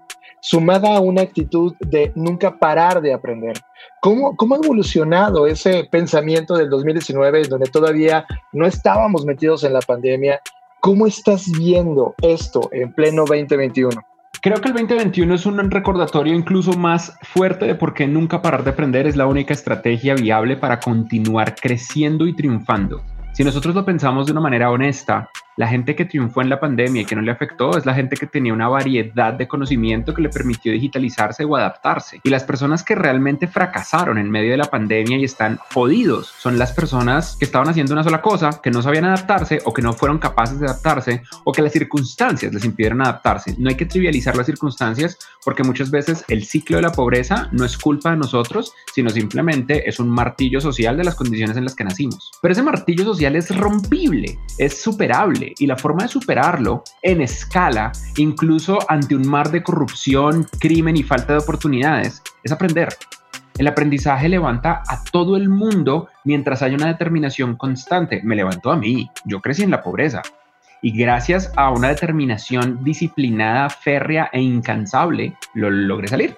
sumada a una actitud de nunca parar de aprender. ¿Cómo, ¿Cómo ha evolucionado ese pensamiento del 2019 donde todavía no estábamos metidos en la pandemia? ¿Cómo estás viendo esto en pleno 2021? Creo que el 2021 es un recordatorio incluso más fuerte de por qué nunca parar de aprender es la única estrategia viable para continuar creciendo y triunfando. Si nosotros lo pensamos de una manera honesta, la gente que triunfó en la pandemia y que no le afectó es la gente que tenía una variedad de conocimiento que le permitió digitalizarse o adaptarse. Y las personas que realmente fracasaron en medio de la pandemia y están jodidos son las personas que estaban haciendo una sola cosa, que no sabían adaptarse o que no fueron capaces de adaptarse o que las circunstancias les impidieron adaptarse. No hay que trivializar las circunstancias porque muchas veces el ciclo de la pobreza no es culpa de nosotros, sino simplemente es un martillo social de las condiciones en las que nacimos. Pero ese martillo social es rompible, es superable y la forma de superarlo en escala, incluso ante un mar de corrupción, crimen y falta de oportunidades, es aprender. El aprendizaje levanta a todo el mundo mientras hay una determinación constante. Me levantó a mí, yo crecí en la pobreza. Y gracias a una determinación disciplinada, férrea e incansable, lo logré salir.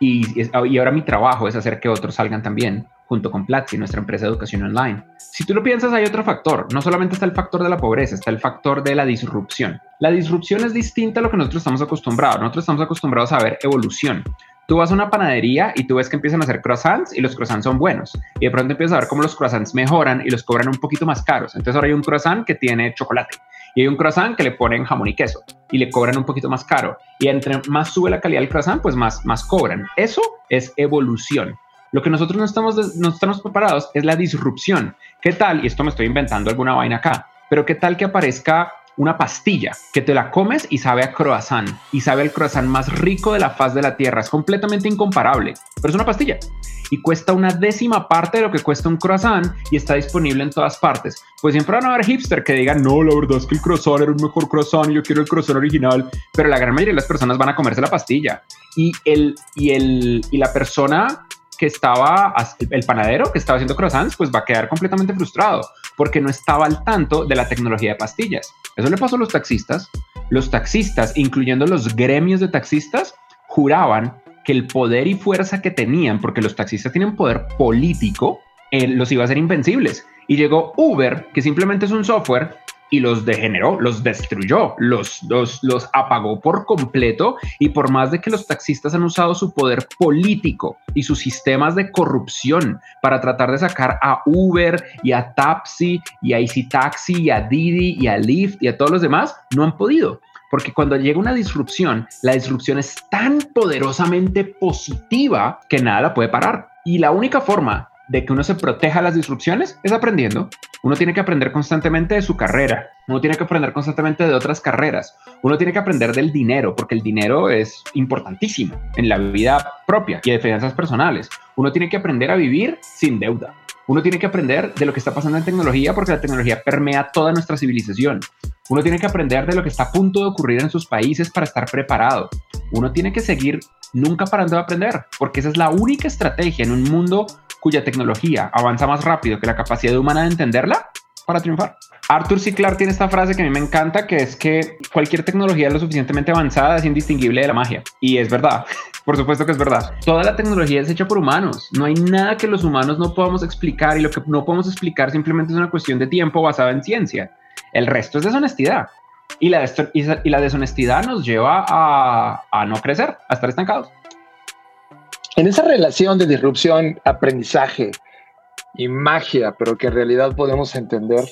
Y, y ahora mi trabajo es hacer que otros salgan también junto con Platzi, nuestra empresa de educación online. Si tú lo piensas, hay otro factor. No solamente está el factor de la pobreza, está el factor de la disrupción. La disrupción es distinta a lo que nosotros estamos acostumbrados. Nosotros estamos acostumbrados a ver evolución. Tú vas a una panadería y tú ves que empiezan a hacer croissants y los croissants son buenos. Y de pronto empiezas a ver cómo los croissants mejoran y los cobran un poquito más caros. Entonces ahora hay un croissant que tiene chocolate y hay un croissant que le ponen jamón y queso y le cobran un poquito más caro. Y entre más sube la calidad del croissant, pues más, más cobran. Eso es evolución. Lo que nosotros no estamos, no estamos preparados es la disrupción. ¿Qué tal? Y esto me estoy inventando alguna vaina acá, pero ¿qué tal que aparezca una pastilla que te la comes y sabe a croissant y sabe el croissant más rico de la faz de la tierra? Es completamente incomparable, pero es una pastilla y cuesta una décima parte de lo que cuesta un croissant y está disponible en todas partes. Pues siempre van a haber hipster que digan, no, la verdad es que el croissant era un mejor croissant y yo quiero el croissant original, pero la gran mayoría de las personas van a comerse la pastilla y, el, y, el, y la persona que estaba, el panadero que estaba haciendo croissants, pues va a quedar completamente frustrado porque no estaba al tanto de la tecnología de pastillas. Eso le pasó a los taxistas. Los taxistas, incluyendo los gremios de taxistas, juraban que el poder y fuerza que tenían, porque los taxistas tienen poder político, eh, los iba a hacer invencibles. Y llegó Uber, que simplemente es un software y los degeneró, los destruyó, los, los, los apagó por completo y por más de que los taxistas han usado su poder político y sus sistemas de corrupción para tratar de sacar a Uber y a Tapsi y a Easy Taxi y a Didi y a Lyft y a todos los demás, no han podido. Porque cuando llega una disrupción, la disrupción es tan poderosamente positiva que nada la puede parar. Y la única forma de que uno se proteja las disrupciones es aprendiendo. Uno tiene que aprender constantemente de su carrera, uno tiene que aprender constantemente de otras carreras, uno tiene que aprender del dinero, porque el dinero es importantísimo en la vida propia y de finanzas personales. Uno tiene que aprender a vivir sin deuda. Uno tiene que aprender de lo que está pasando en tecnología porque la tecnología permea toda nuestra civilización. Uno tiene que aprender de lo que está a punto de ocurrir en sus países para estar preparado. Uno tiene que seguir nunca parando de aprender, porque esa es la única estrategia en un mundo cuya tecnología avanza más rápido que la capacidad humana de entenderla para triunfar. Arthur C. Clarke tiene esta frase que a mí me encanta, que es que cualquier tecnología lo suficientemente avanzada es indistinguible de la magia. Y es verdad, <laughs> por supuesto que es verdad. Toda la tecnología es hecha por humanos. No hay nada que los humanos no podamos explicar y lo que no podemos explicar simplemente es una cuestión de tiempo basada en ciencia. El resto es deshonestidad. Y la, deshonestidad nos lleva a, a no crecer, a estar estancados. En esa relación de disrupción, aprendizaje y magia, pero que en realidad podemos entender,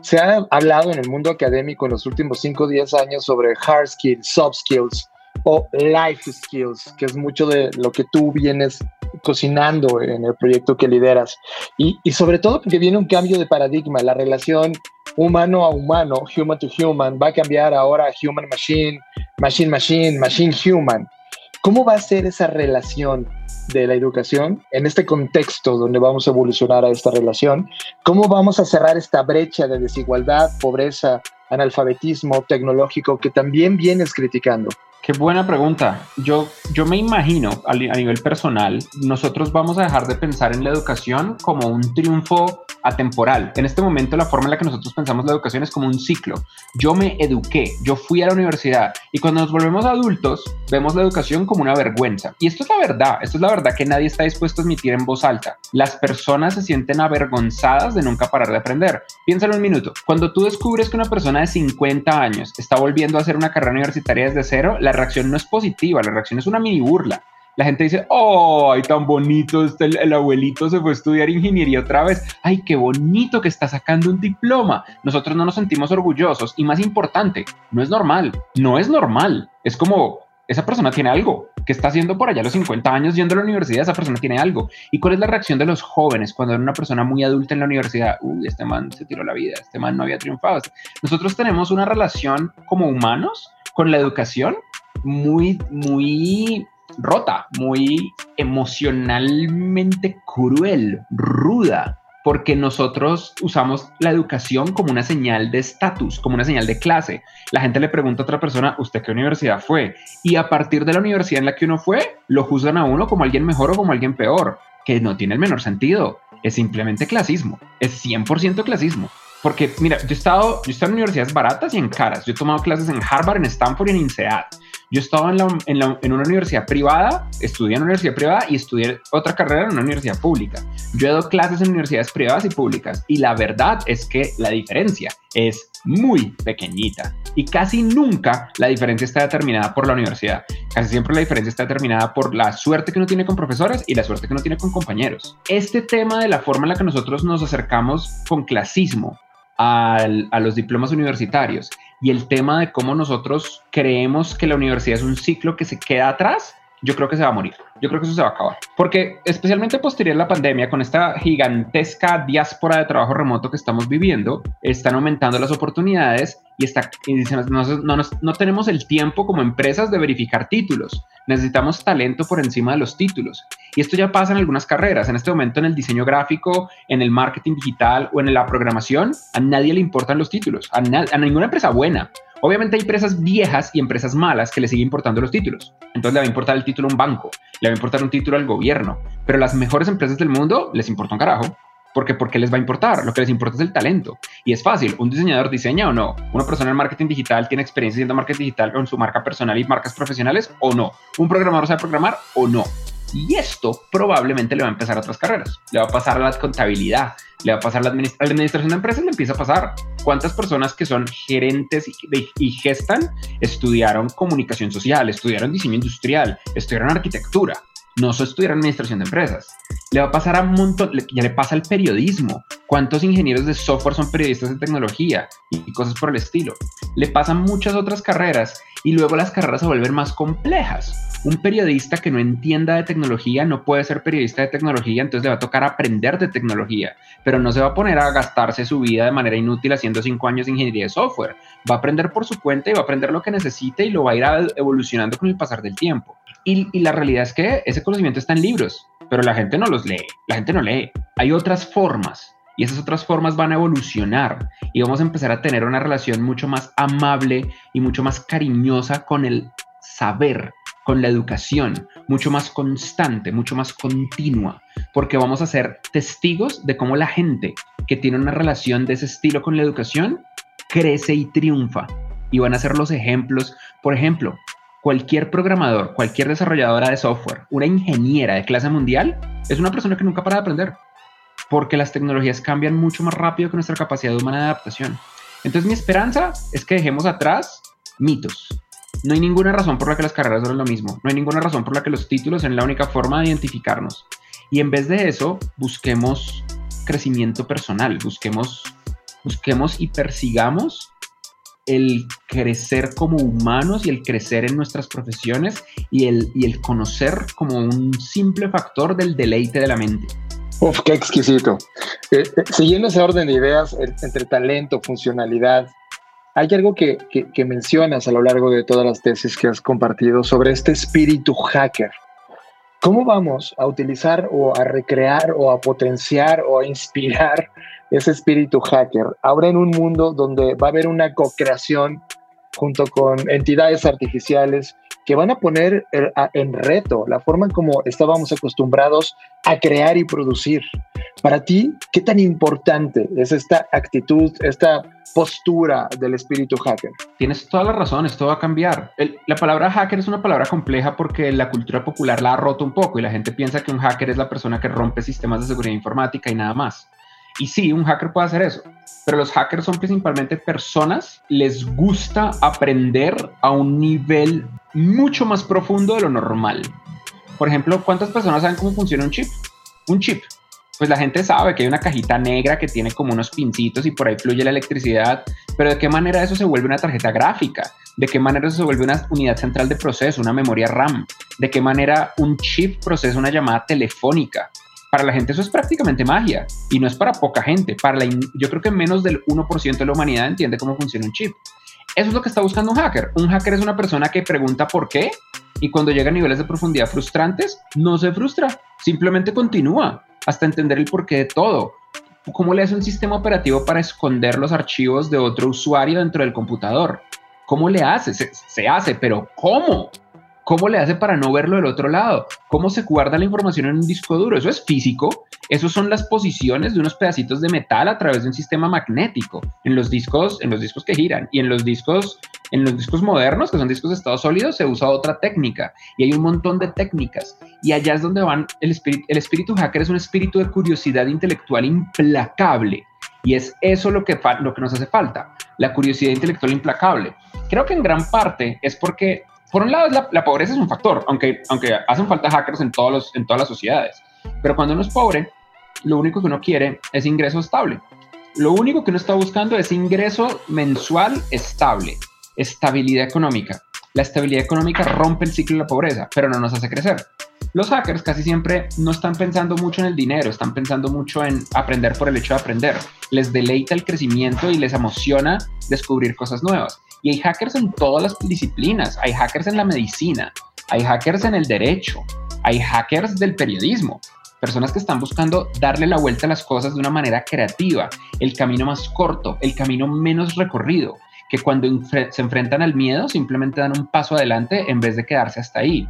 se ha hablado en el mundo académico en los últimos 5 o 10 años sobre hard skills, soft skills o life skills, que es mucho de lo que tú vienes cocinando en el proyecto que lideras. Y, sobre todo porque viene un cambio de paradigma, la relación humano a humano, human to human, va a cambiar ahora a human machine, machine machine, machine human. ¿Cómo va a ser esa relación de la educación en este contexto donde vamos a evolucionar a esta relación? ¿Cómo vamos a cerrar esta brecha de desigualdad, pobreza, analfabetismo tecnológico que también vienes criticando? Qué buena pregunta. Yo, yo me imagino a, nivel personal, nosotros vamos a dejar de pensar en la educación como un triunfo atemporal. En este momento la forma en la que nosotros pensamos la educación es como un ciclo. Yo me eduqué, yo fui a la universidad y cuando nos volvemos adultos vemos la educación como una vergüenza. Y esto es la verdad, esto es la verdad que nadie está dispuesto a admitir en voz alta. Las personas se sienten avergonzadas de nunca parar de aprender. Piénsalo un minuto. Cuando tú descubres que una persona de 50 años está volviendo a hacer una carrera universitaria desde cero, la reacción no es positiva, la reacción es una mini burla. La gente dice, oh, ay, tan bonito, este, el, el, abuelito se fue a estudiar ingeniería otra vez, ay, qué bonito que está sacando un diploma. Nosotros no nos sentimos orgullosos y más importante, no es normal, no es normal. Es como, esa persona tiene algo, que está haciendo por allá a los 50 años yendo a la universidad, esa persona tiene algo. ¿Y cuál es la reacción de los jóvenes cuando ven una persona muy adulta en la universidad? Uy, este man se tiró la vida, este man no había triunfado. Nosotros tenemos una relación como humanos con la educación muy, muy rota, muy emocionalmente cruel, ruda, porque nosotros usamos la educación como una señal de estatus, como una señal de clase. La gente le pregunta a otra persona, ¿usted qué universidad fue? Y a partir de la universidad en la que uno fue, lo juzgan a uno como alguien mejor o como alguien peor, que no tiene el menor sentido. Es simplemente clasismo, es 100% clasismo. Porque, mira, yo he, estado, yo he estado en universidades baratas y en caras. Yo he tomado clases en Harvard, en Stanford y en INSEAD. Yo estaba en, la, en, la, en, una universidad privada, estudié en una universidad privada y estudié otra carrera en una universidad pública. Yo he dado clases en universidades privadas y públicas y la verdad es que la diferencia es muy pequeñita y casi nunca la diferencia está determinada por la universidad. Casi siempre la diferencia está determinada por la suerte que uno tiene con profesores y la suerte que uno tiene con compañeros. Este tema de la forma en la que nosotros nos acercamos con clasismo al, a los diplomas universitarios y el tema de cómo nosotros creemos que la universidad es un ciclo que se queda atrás, yo creo que se va a morir. Yo creo que eso se va a acabar. Porque especialmente posterior a la pandemia, con esta gigantesca diáspora de trabajo remoto que estamos viviendo, están aumentando las oportunidades y, está, y no, no, no tenemos el tiempo como empresas de verificar títulos. Necesitamos talento por encima de los títulos. Y esto ya pasa en algunas carreras. En este momento en el diseño gráfico, en el marketing digital o en la programación, a nadie le importan los títulos. A, a ninguna empresa buena. Obviamente hay empresas viejas y empresas malas que le siguen importando los títulos. Entonces le va a importar el título a un banco, le va a importar un título al gobierno, pero las mejores empresas del mundo les importa un carajo. Porque, ¿Por qué les va a importar? Lo que les importa es el talento. Y es fácil. ¿Un diseñador diseña o no? ¿Una persona en marketing digital tiene experiencia haciendo marketing digital con su marca personal y marcas profesionales o no? ¿Un programador sabe programar o no? Y esto probablemente le va a empezar a otras carreras. Le va a pasar a la contabilidad, le va a pasar a la, administra la administración de empresas, le empieza a pasar. ¿Cuántas personas que son gerentes y, y, gestan estudiaron comunicación social, estudiaron diseño industrial, estudiaron arquitectura? No solo estudiaron administración de empresas. Le va a pasar a un montón, ya le pasa al periodismo. ¿Cuántos ingenieros de software son periodistas de tecnología y cosas por el estilo? Le pasan muchas otras carreras y luego las carreras se vuelven más complejas un periodista que no entienda de tecnología no puede ser periodista de tecnología, entonces le va a tocar aprender de tecnología, pero no se va a poner a gastarse su vida de manera inútil haciendo cinco años de ingeniería de software. Va a aprender por su cuenta y va a aprender lo que necesite y lo va a ir evolucionando con el pasar del tiempo. Y, y la realidad es que ese conocimiento está en libros, pero la gente no los lee, la gente no lee. Hay otras formas y esas otras formas van a evolucionar y vamos a empezar a tener una relación mucho más amable y mucho más cariñosa con el saber con la educación, mucho más constante, mucho más continua, porque vamos a ser testigos de cómo la gente que tiene una relación de ese estilo con la educación crece y triunfa. Y van a ser los ejemplos, por ejemplo, cualquier programador, cualquier desarrolladora de software, una ingeniera de clase mundial, es una persona que nunca para de aprender, porque las tecnologías cambian mucho más rápido que nuestra capacidad humana de adaptación. Entonces mi esperanza es que dejemos atrás mitos, No hay ninguna razón por la que las carreras son lo mismo. No hay ninguna razón por la que los títulos son la única forma de identificarnos. Y en vez de eso, busquemos crecimiento personal, busquemos, busquemos y persigamos el crecer como humanos y el crecer en nuestras profesiones y el, y el conocer como un simple factor del deleite de la mente. Uf, qué exquisito. Eh, eh, siguiendo ese orden de ideas entre talento, funcionalidad, hay algo que, mencionas a lo largo de todas las tesis que has compartido sobre este espíritu hacker. ¿Cómo vamos a utilizar o a recrear o a potenciar o a inspirar <laughs> ese espíritu hacker ahora en un mundo donde va a haber una co-creación junto con entidades artificiales que van a poner eh, en reto la forma en como estábamos acostumbrados a crear y producir. Para ti, ¿qué tan importante es esta actitud, esta postura del espíritu hacker? Tienes toda la razón, esto va a cambiar. la palabra hacker es una palabra compleja porque la cultura popular la ha roto un poco y la gente piensa que un hacker es la persona que rompe sistemas de seguridad informática y nada más. Y sí, un hacker puede hacer eso, pero los hackers son principalmente personas, les gusta aprender a un nivel mucho más profundo de lo normal. Por ejemplo, ¿cuántas personas saben cómo funciona un chip? Un chip. Pues la gente sabe que hay una cajita negra que tiene como unos pincitos y por ahí fluye la electricidad, pero ¿de qué manera eso se vuelve una tarjeta gráfica? ¿De qué manera eso se vuelve una unidad central de proceso, una memoria RAM? ¿De qué manera un chip procesa una llamada telefónica? Para la gente eso es prácticamente magia y no es para poca gente. Para la, yo creo que menos del 1% de la humanidad entiende cómo funciona un chip. Eso es lo que está buscando un hacker. Un hacker es una persona que pregunta por qué y cuando llega a niveles de profundidad frustrantes, no se frustra, simplemente continúa hasta entender el porqué de todo. ¿Cómo le hace un sistema operativo para esconder los archivos de otro usuario dentro del computador? ¿Cómo le hace? Se, se hace, pero ¿cómo? ¿Cómo le hace para no verlo del otro lado? ¿Cómo se guarda la información en un disco duro? Eso es físico. Esos son las posiciones de unos pedacitos de metal a través de un sistema magnético en los discos, en los discos que giran y en los discos, en los discos modernos, que son discos de estado sólido, se usa otra técnica y hay un montón de técnicas. Y allá es donde van el espíritu, el espíritu hacker es un espíritu de curiosidad intelectual implacable. Y es eso lo que, lo que nos hace falta, la curiosidad intelectual implacable. Creo que en gran parte es porque por un lado, la, pobreza es un factor, aunque, aunque hacen falta hackers en, todos los, en todas las sociedades. Pero cuando uno es pobre, lo único que uno quiere es ingreso estable. Lo único que uno está buscando es ingreso mensual estable, estabilidad económica. La estabilidad económica rompe el ciclo de la pobreza, pero no nos hace crecer. Los hackers casi siempre no están pensando mucho en el dinero, están pensando mucho en aprender por el hecho de aprender. Les deleita el crecimiento y les emociona descubrir cosas nuevas. Y hay hackers en todas las disciplinas, hay hackers en la medicina, hay hackers en el derecho, hay hackers del periodismo, personas que están buscando darle la vuelta a las cosas de una manera creativa, el camino más corto, el camino menos recorrido, que cuando se enfrentan al miedo simplemente dan un paso adelante en vez de quedarse hasta ahí.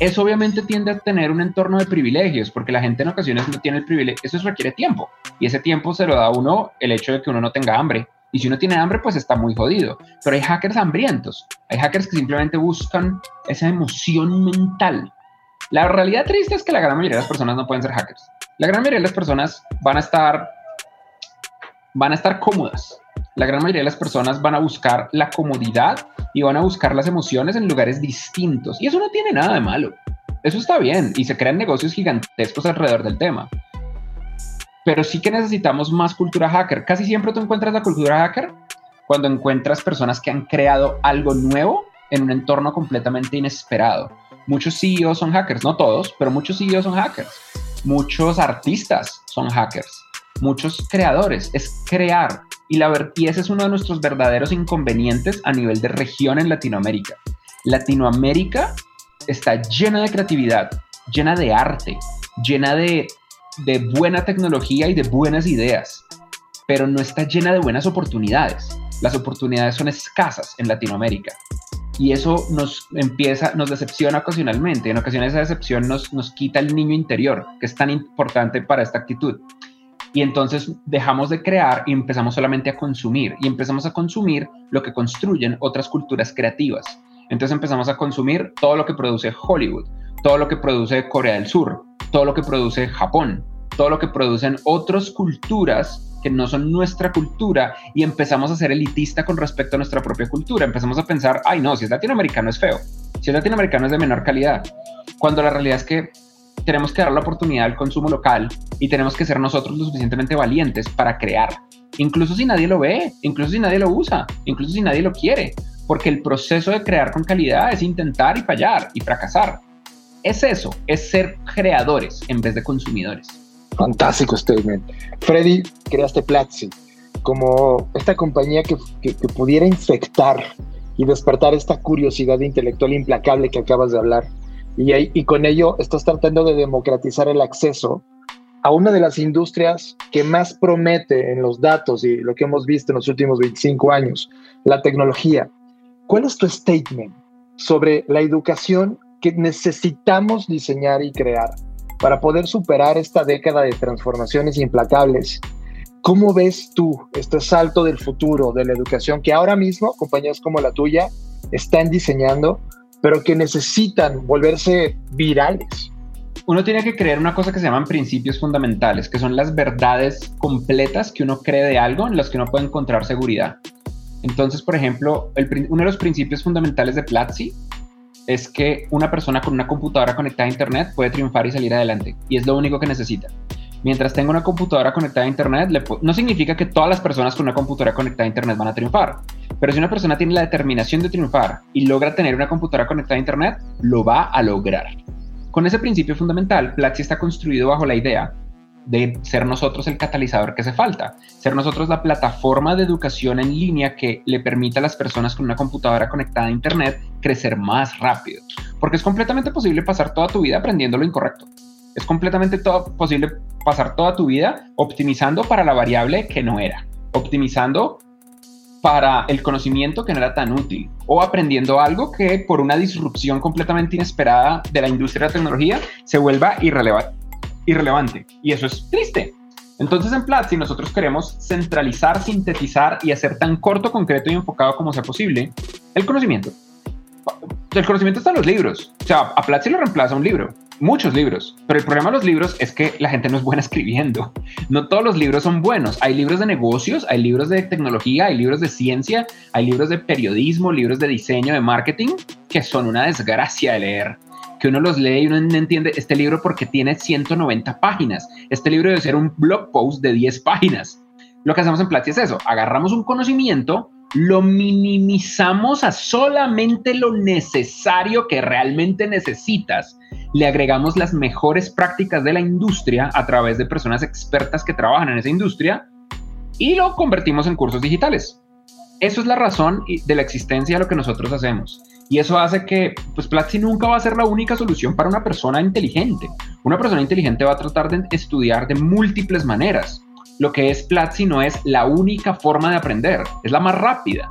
Eso obviamente tiende a tener un entorno de privilegios, porque la gente en ocasiones no tiene el privilegio, eso requiere tiempo, y ese tiempo se lo da uno el hecho de que uno no tenga hambre, y si uno tiene hambre, pues está muy jodido. Pero hay hackers hambrientos. Hay hackers que simplemente buscan esa emoción mental. La realidad triste es que la gran mayoría de las personas no pueden ser hackers. La gran mayoría de las personas van a estar van a estar cómodas. La gran mayoría de las personas van a buscar la comodidad y van a buscar las emociones en lugares distintos. Y eso no tiene nada de malo. Eso está bien y se crean negocios gigantescos alrededor del tema pero sí que necesitamos más cultura hacker. Casi siempre tú encuentras la cultura hacker cuando encuentras personas que han creado algo nuevo en un entorno completamente inesperado. Muchos CEOs son hackers, no todos, pero muchos CEOs son hackers. Muchos artistas son hackers. Muchos creadores. Es crear. Y, la, y ese es uno de nuestros verdaderos inconvenientes a nivel de región en Latinoamérica. Latinoamérica está llena de creatividad, llena de arte, llena de de buena tecnología y de buenas ideas, pero no está llena de buenas oportunidades. Las oportunidades son escasas en Latinoamérica. Y eso nos empieza, nos decepciona ocasionalmente. En ocasiones esa decepción nos, nos quita el niño interior, que es tan importante para esta actitud. Y entonces dejamos de crear y empezamos solamente a consumir. Y empezamos a consumir lo que construyen otras culturas creativas. Entonces empezamos a consumir todo lo que produce Hollywood, todo lo que produce Corea del Sur, todo lo que produce Japón, todo lo que producen otras culturas que no son nuestra cultura y empezamos a ser elitista con respecto a nuestra propia cultura. Empezamos a pensar, ay no, si es latinoamericano es feo, si es latinoamericano es de menor calidad, cuando la realidad es que tenemos que dar la oportunidad al consumo local y tenemos que ser nosotros lo suficientemente valientes para crear, incluso si nadie lo ve, incluso si nadie lo usa, incluso si nadie lo quiere, porque el proceso de crear con calidad es intentar y fallar y fracasar. Es eso, es ser creadores en vez de consumidores. Fantástico statement. Freddy, creaste Platzi como esta compañía que, que, pudiera infectar y despertar esta curiosidad intelectual implacable que acabas de hablar. Y, y con ello estás tratando de democratizar el acceso a una de las industrias que más promete en los datos y lo que hemos visto en los últimos 25 años, la tecnología. ¿Cuál es tu statement sobre la educación que necesitamos diseñar y crear para poder superar esta década de transformaciones implacables? ¿Cómo ves tú este salto del futuro de la educación que ahora mismo compañías como la tuya están diseñando, pero que necesitan volverse virales? Uno tiene que creer una cosa que se llaman principios fundamentales, que son las verdades completas que uno cree de algo en las que uno puede encontrar seguridad. Entonces, por ejemplo, uno de los principios fundamentales de Platzi es que una persona con una computadora conectada a Internet puede triunfar y salir adelante, y es lo único que necesita. Mientras tenga una computadora conectada a Internet, no significa que todas las personas con una computadora conectada a Internet van a triunfar, pero si una persona tiene la determinación de triunfar y logra tener una computadora conectada a Internet, lo va a lograr. Con ese principio fundamental, Platzi está construido bajo la idea de ser nosotros el catalizador que hace falta, ser nosotros la plataforma de educación en línea que le permita a las personas con una computadora conectada a Internet crecer más rápido. Porque es completamente posible pasar toda tu vida aprendiendo lo incorrecto. Es completamente todo, posible pasar toda tu vida optimizando para la variable que no era, optimizando para el conocimiento que no era tan útil o aprendiendo algo que por una disrupción completamente inesperada de la industria de la tecnología se vuelva irrelevante irrelevante. Y eso es triste. Entonces en Platzi nosotros queremos centralizar, sintetizar y hacer tan corto, concreto y enfocado como sea posible el conocimiento. El conocimiento está en los libros. O sea, a Platzi lo reemplaza un libro, muchos libros. Pero el problema de los libros es que la gente no es buena <laughs> escribiendo. No todos los libros son buenos. Hay libros de negocios, hay libros de tecnología, hay libros de ciencia, hay libros de periodismo, libros de diseño, de marketing, que son una desgracia de leer que uno los lee y uno no entiende este libro porque tiene 190 páginas. Este libro debe ser un blog post de 10 páginas. Lo que hacemos en Platzi es eso, agarramos un conocimiento, lo minimizamos a solamente lo necesario que realmente necesitas. Le agregamos las mejores prácticas de la industria a través de personas expertas que trabajan en esa industria y lo convertimos en cursos digitales. Eso es la razón de la existencia de lo que nosotros hacemos. Y eso hace que, pues Platzi nunca va a ser la única solución para una persona inteligente. Una persona inteligente va a tratar de estudiar de múltiples maneras. Lo que es Platzi no es la única forma de aprender, es la más rápida.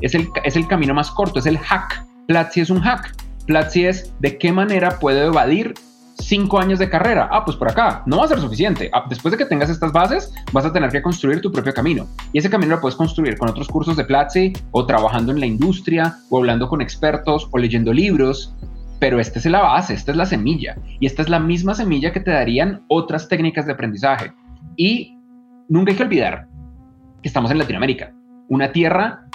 Es el, es el camino más corto, es el hack. Platzi es un hack. Platzi es de qué manera puedo evadir cinco años de carrera. Ah, pues por acá. No va a ser suficiente. Ah, después de que tengas estas bases, vas a tener que construir tu propio camino. Y ese camino lo puedes construir con otros cursos de Platzi o trabajando en la industria o hablando con expertos o leyendo libros. Pero esta es la base, esta es la semilla. Y esta es la misma semilla que te darían otras técnicas de aprendizaje. Y nunca hay que olvidar que estamos en Latinoamérica, una tierra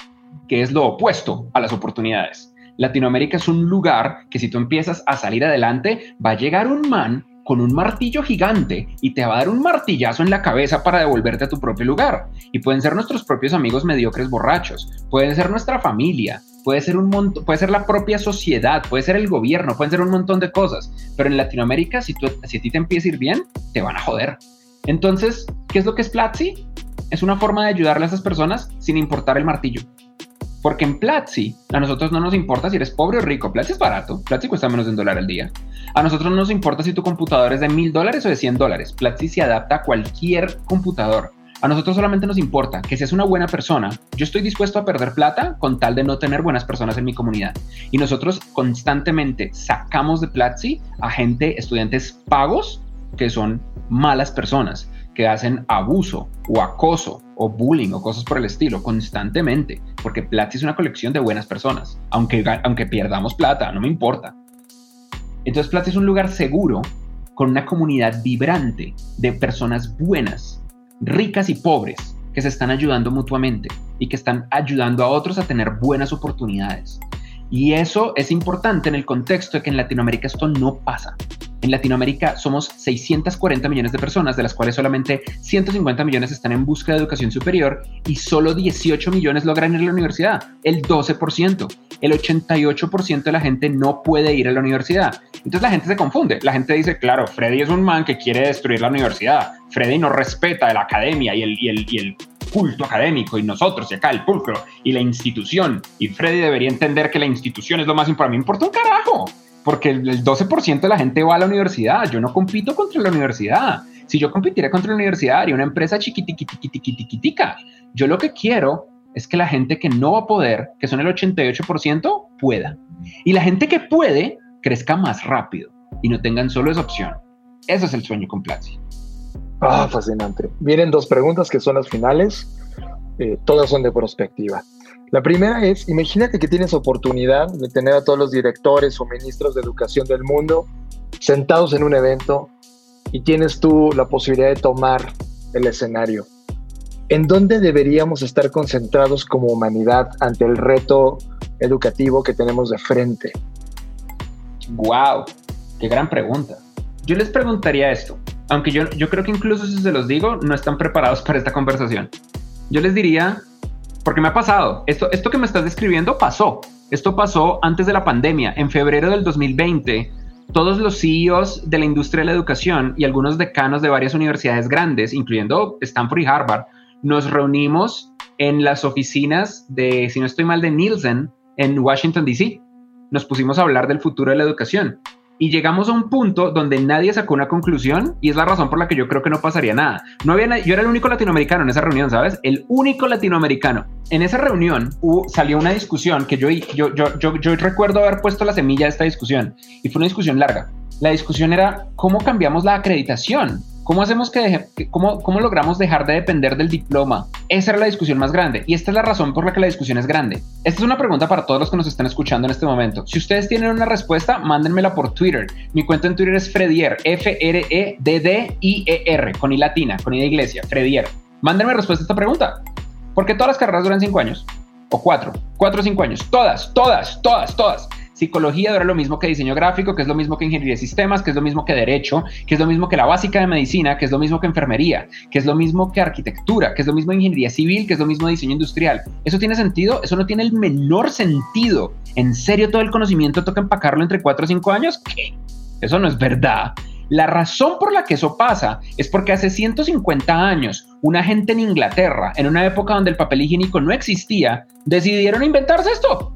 que es lo opuesto a las oportunidades. Latinoamérica es un lugar que si tú empiezas a salir adelante, va a llegar un man con un martillo gigante y te va a dar un martillazo en la cabeza para devolverte a tu propio lugar. Y pueden ser nuestros propios amigos mediocres borrachos, pueden ser nuestra familia, puede ser un puede ser la propia sociedad, puede ser el gobierno, pueden ser un montón de cosas. Pero en Latinoamérica, si, tú, si a ti te empieza a ir bien, te van a joder. Entonces, ¿qué es lo que es Platzi? Es una forma de ayudarle a esas personas sin importar el martillo. Porque en Platzi, a nosotros no nos importa si eres pobre o rico. Platzi es barato. Platzi cuesta menos de un dólar al día. A nosotros no nos importa si tu computador es de mil dólares o de 100 dólares. Platzi se adapta a cualquier computador. A nosotros solamente nos importa que seas una buena persona. Yo estoy dispuesto a perder plata con tal de no tener buenas personas en mi comunidad. Y nosotros constantemente sacamos de Platzi a gente, estudiantes pagos, que son malas personas que hacen abuso o acoso o bullying o cosas por el estilo constantemente, porque Platzi es una colección de buenas personas, aunque, aunque pierdamos plata, no me importa. Entonces Platzi es un lugar seguro con una comunidad vibrante de personas buenas ricas y pobres, que se están ayudando mutuamente y que están ayudando a otros a tener buenas oportunidades. Y eso es importante en el contexto de que en Latinoamérica esto no pasa. En Latinoamérica somos 640 millones de personas, de las cuales solamente 150 millones están en busca de educación superior y solo 18 millones logran ir a la universidad, el 12%. El 88% de la gente no puede ir a la universidad. Entonces la gente se confunde. La gente dice, claro, Freddy es un man que quiere destruir la universidad. Freddy no respeta la academia y el, y el, culto académico y nosotros y acá el pulcro y la institución. Y Freddy debería entender que la institución es lo más importante. Me importa un carajo porque el 12% de la gente va a la universidad. Yo no compito contra la universidad. Si yo compitiera contra la universidad, haría una empresa chiquitiquitica. Yo lo que quiero es que la gente que no va a poder, que son el 88%, pueda. Y la gente que puede, crezca más rápido y no tengan solo esa opción. Ese es el sueño con Platzi. Ah, fascinante. Vienen dos preguntas que son las finales. Eh, todas son de perspectiva. La primera es, imagínate que tienes oportunidad de tener a todos los directores o ministros de educación del mundo sentados en un evento y tienes tú la posibilidad de tomar el escenario. ¿En dónde deberíamos estar concentrados como humanidad ante el reto educativo que tenemos de frente? ¡Wow! ¡Qué gran pregunta! Yo les preguntaría esto, aunque yo, yo creo que incluso si se los digo, no están preparados para esta conversación. Yo les diría, porque me ha pasado. Esto, esto que me estás describiendo pasó. Esto pasó antes de la pandemia, en febrero del 2020. Todos los CEOs de la industria de la educación y algunos decanos de varias universidades grandes, incluyendo Stanford y Harvard, nos reunimos en las oficinas de, si no estoy mal, de Nielsen en Washington, D.C. Nos pusimos a hablar del futuro de la educación y llegamos a un punto donde nadie sacó una conclusión y es la razón por la que yo creo que no pasaría nada. No había yo era el único latinoamericano en esa reunión, ¿sabes? El único latinoamericano. En esa reunión salió una discusión que yo, yo, yo, yo, yo recuerdo haber puesto la semilla de esta discusión y fue una discusión larga. La discusión era cómo cambiamos la acreditación. ¿Cómo hacemos que, cómo, cómo logramos dejar de depender del diploma? Esa era la discusión más grande y esta es la razón por la que la discusión es grande. Esta es una pregunta para todos los que nos están escuchando en este momento. Si ustedes tienen una respuesta, mándenmela por Twitter. Mi cuenta en Twitter es Fredier, F-R-E-D-D-I-E-R, con I latina, con I de iglesia, Fredier. Mándenme respuesta a esta pregunta. ¿Por qué todas las carreras duran cinco años? O cuatro, cuatro o cinco años. Todas, todas, todas, todas. Psicología dura lo mismo que diseño gráfico, que es lo mismo que ingeniería de sistemas, que es lo mismo que derecho, que es lo mismo que la básica de medicina, que es lo mismo que enfermería, que es lo mismo que arquitectura, que es lo mismo ingeniería civil, que es lo mismo diseño industrial. ¿Eso tiene sentido? Eso no tiene el menor sentido. ¿En serio todo el conocimiento toca empacarlo entre 4 o 5 años? ¿Qué? Eso no es verdad. La razón por la que eso pasa es porque hace 150 años una gente en Inglaterra, en una época donde el papel higiénico no existía, decidieron inventarse esto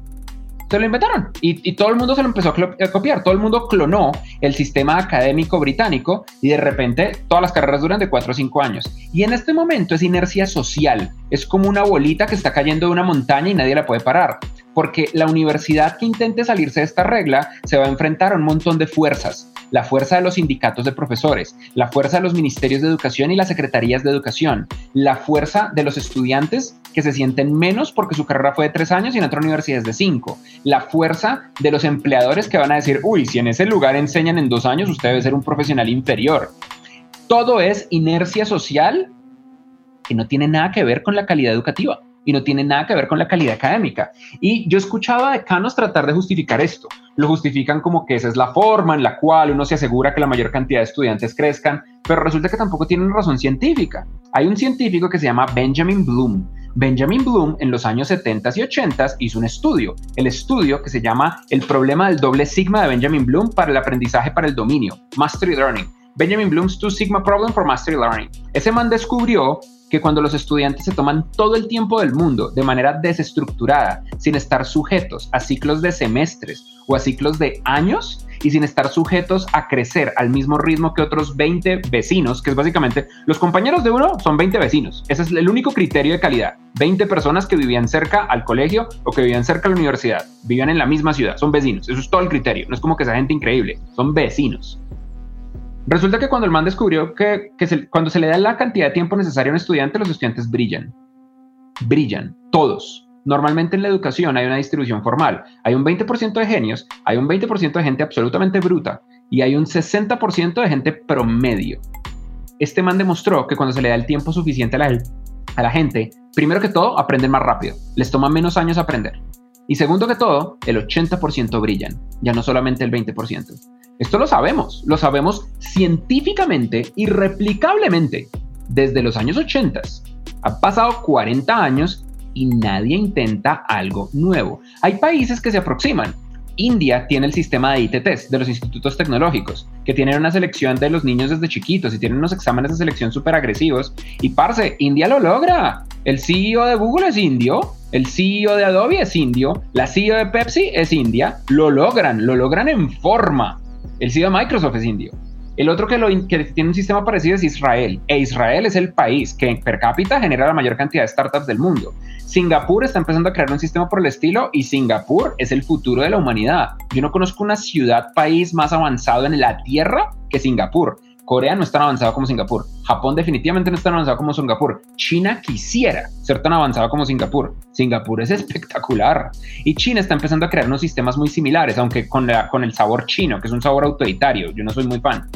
se lo inventaron y, todo el mundo se lo empezó a, copiar. Todo el mundo clonó el sistema académico británico y de repente todas las carreras duran de 4 o 5 años. Y en este momento es inercia social. Es como una bolita que está cayendo de una montaña y nadie la puede parar. Porque la universidad que intente salirse de esta regla se va a enfrentar a un montón de fuerzas. La fuerza de los sindicatos de profesores, la fuerza de los ministerios de educación y las secretarías de educación, la fuerza de los estudiantes que se sienten menos porque su carrera fue de tres años y en otra universidad es de cinco, la fuerza de los empleadores que van a decir, uy, si en ese lugar enseñan en dos años, usted debe ser un profesional inferior. Todo es inercia social que no tiene nada que ver con la calidad educativa y no tiene nada que ver con la calidad académica. Y yo escuchaba a decanos tratar de justificar esto. Lo justifican como que esa es la forma en la cual uno se asegura que la mayor cantidad de estudiantes crezcan, pero resulta que tampoco tienen razón científica. Hay un científico que se llama Benjamin Bloom. Benjamin Bloom en los años 70 y 80 hizo un estudio, el estudio que se llama El problema del doble sigma de Benjamin Bloom para el aprendizaje para el dominio, Mastery Learning. Benjamin Bloom's Two Sigma Problem for Mastery Learning. Ese man descubrió que cuando los estudiantes se toman todo el tiempo del mundo de manera desestructurada, sin estar sujetos a ciclos de semestres o a ciclos de años y sin estar sujetos a crecer al mismo ritmo que otros 20 vecinos, que es básicamente los compañeros de uno son 20 vecinos. Ese es el único criterio de calidad. 20 personas que vivían cerca al colegio o que vivían cerca a la universidad, vivían en la misma ciudad, son vecinos. Eso es todo el criterio. No es como que sea gente increíble, son vecinos. Resulta que cuando el man descubrió que, cuando se le da la cantidad de tiempo necesario a un estudiante, los estudiantes brillan. Brillan, todos. Normalmente en la educación hay una distribución formal. Hay un 20% de genios, hay un 20% de gente absolutamente bruta y hay un 60% de gente promedio. este man demostró que cuando se le da el tiempo suficiente a la, a la gente, primero que todo, aprenden más rápido. Les toma menos años aprender. Y segundo que todo, el 80% brillan, ya no solamente el 20%. Esto lo sabemos, lo sabemos científicamente y replicablemente desde los años 80. Han pasado 40 años y nadie intenta algo nuevo. Hay países que se aproximan. India tiene el sistema de ITTs, de los institutos tecnológicos, que tienen una selección de los niños desde chiquitos y tienen unos exámenes de selección súper agresivos. Y parce, India lo logra. El CEO de Google es indio, el CEO de Adobe es indio, la CEO de Pepsi es india. Lo logran, lo logran en forma. El CEO de Microsoft es indio. El otro que, tiene un sistema parecido es Israel. E Israel es el país que per cápita genera la mayor cantidad de startups del mundo. Singapur está empezando a crear un sistema por el estilo y Singapur es el futuro de la humanidad. Yo no conozco una ciudad, país más avanzado en la Tierra que Singapur. Corea no es tan avanzado como Singapur. Japón definitivamente no es tan avanzado como Singapur. China quisiera ser tan avanzado como Singapur. Singapur es espectacular. Y China está empezando a crear unos sistemas muy similares, aunque con el sabor chino, que es un sabor autoritario. Yo no soy muy fan.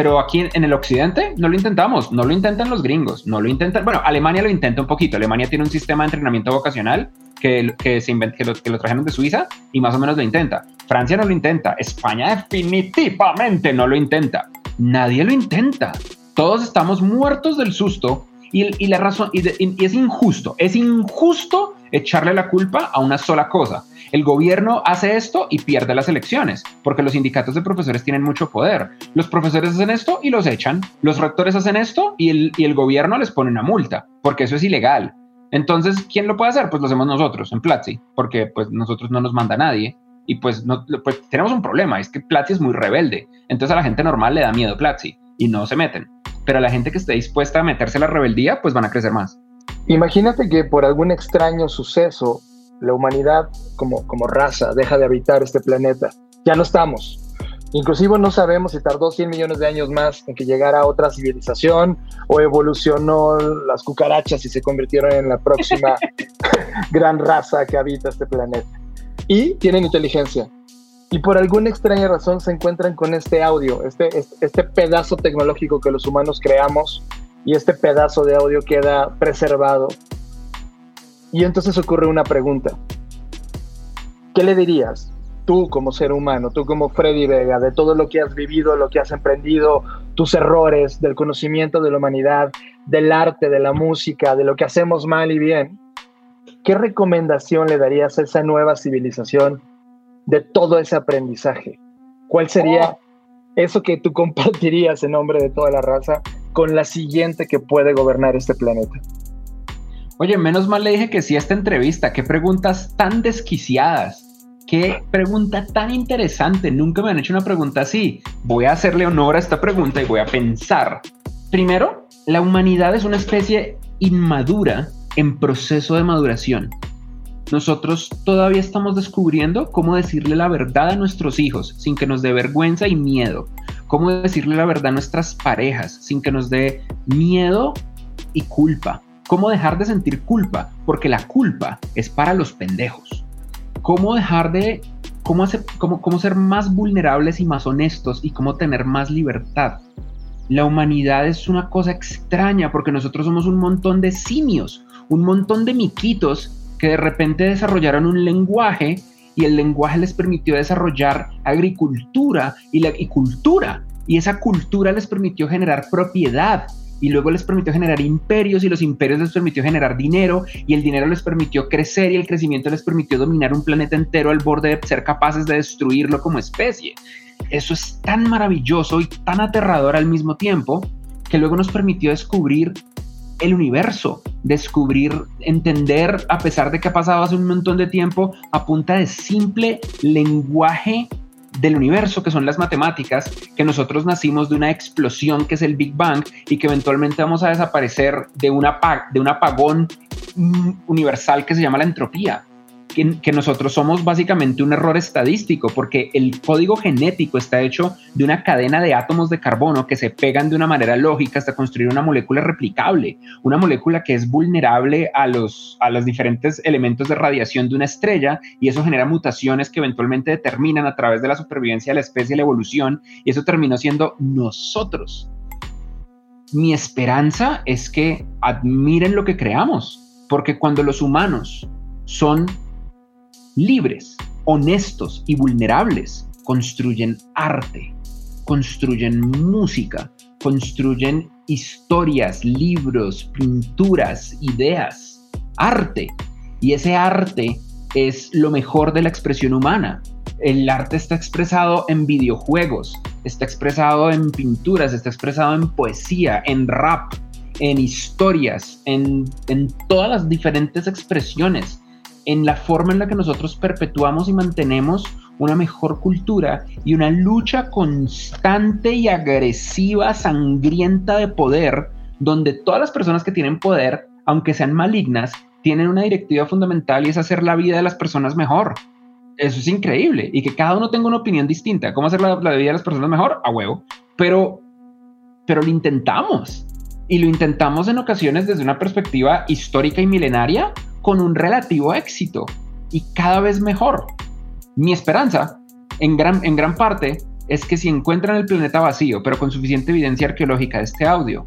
Pero aquí en, el occidente no lo intentamos, no lo intentan los gringos, no lo intentan. Bueno, Alemania lo intenta un poquito. Alemania tiene un sistema de entrenamiento vocacional que, que, se invent, que, lo, que lo trajeron de Suiza y más o menos lo intenta. Francia no lo intenta, España definitivamente no lo intenta. Nadie lo intenta. Todos estamos muertos del susto y, la razón, y, es injusto, es injusto echarle la culpa a una sola cosa. El gobierno hace esto y pierde las elecciones, porque los sindicatos de profesores tienen mucho poder. Los profesores hacen esto y los echan. Los rectores hacen esto y el, y el gobierno les pone una multa, porque eso es ilegal. Entonces, ¿quién lo puede hacer? Pues lo hacemos nosotros en Platzi, porque pues nosotros no nos manda nadie y pues, no, pues tenemos un problema, es que Platzi es muy rebelde. Entonces a la gente normal le da miedo Platzi y no se meten. Pero a la gente que esté dispuesta a meterse a la rebeldía, pues van a crecer más. Imagínate que por algún extraño suceso, la humanidad como, como raza deja de habitar este planeta. Ya no estamos. Inclusive no sabemos si tardó 100 millones de años más en que llegara otra civilización o evolucionó las cucarachas y se convirtieron en la próxima <laughs> gran raza que habita este planeta. Y tienen inteligencia. Y por alguna extraña razón se encuentran con este audio, este, este, este pedazo tecnológico que los humanos creamos y este pedazo de audio queda preservado. Y entonces ocurre una pregunta. ¿Qué le dirías tú como ser humano, tú como Freddy Vega, de todo lo que has vivido, lo que has emprendido, tus errores, del conocimiento de la humanidad, del arte, de la música, de lo que hacemos mal y bien, ¿qué recomendación le darías a esa nueva civilización de todo ese aprendizaje? ¿Cuál sería eso que tú <laughs> compartirías en nombre de toda la raza con la siguiente que puede gobernar este planeta? Oye, menos mal le dije que sí a esta entrevista. Qué preguntas tan desquiciadas. Qué pregunta tan interesante. Nunca me han hecho una pregunta así. Voy a hacerle honor a esta pregunta y voy a pensar. Primero, la humanidad es una especie inmadura en proceso de maduración. Nosotros todavía estamos descubriendo cómo decirle la verdad a nuestros hijos sin que nos dé vergüenza y miedo. Cómo decirle la verdad a nuestras parejas sin que nos dé miedo y culpa. Cómo dejar de sentir culpa, porque la culpa es para los pendejos cómo dejar de, cómo, hacer, cómo, cómo ser más vulnerables y más honestos y cómo tener más libertad. La humanidad es una cosa extraña porque nosotros somos un montón de simios, un montón de miquitos que de repente desarrollaron un lenguaje y el lenguaje les permitió desarrollar agricultura y, la, y cultura. Y esa cultura les permitió generar propiedad y luego les permitió generar imperios y los imperios les permitió generar dinero y el dinero les permitió crecer y el crecimiento les permitió dominar un planeta entero al borde de ser capaces de destruirlo como especie. Eso es tan maravilloso y tan aterrador al mismo tiempo que luego nos permitió descubrir el universo, descubrir, entender, a pesar de que ha pasado hace un montón de tiempo, a punta de simple lenguaje del universo, que son las matemáticas, que nosotros nacimos de una explosión que es el Big Bang y que eventualmente vamos a desaparecer de, una, de un apagón mm, universal que se llama la entropía que, nosotros somos básicamente un error estadístico, porque el código genético está hecho de una cadena de átomos de carbono que se pegan de una manera lógica hasta construir una molécula replicable, una molécula que es vulnerable a los, a los diferentes elementos de radiación de una estrella y eso genera mutaciones que eventualmente determinan a través de la supervivencia de la especie y la evolución y eso terminó siendo nosotros. mi esperanza es que admiren lo que creamos, porque cuando los humanos son libres, honestos y vulnerables, construyen arte, construyen música, construyen historias, libros, pinturas, ideas, arte. Y ese arte es lo mejor de la expresión humana. El arte está expresado en videojuegos, está expresado en pinturas, está expresado en poesía, en rap, en historias, en, en todas las diferentes expresiones, en la forma en la que nosotros perpetuamos y mantenemos una mejor cultura y una lucha constante y agresiva, sangrienta de poder, donde todas las personas que tienen poder, aunque sean malignas, tienen una directiva fundamental y es hacer la vida de las personas mejor. Eso es increíble. Y que cada uno tenga una opinión distinta. ¿Cómo hacer la, vida de las personas mejor? A huevo. Pero, pero lo intentamos. Y lo intentamos en ocasiones desde una perspectiva histórica y milenaria con un relativo éxito. Y cada vez mejor. Mi esperanza, en gran, en gran parte, es que si encuentran el planeta vacío, pero con suficiente evidencia arqueológica de este audio,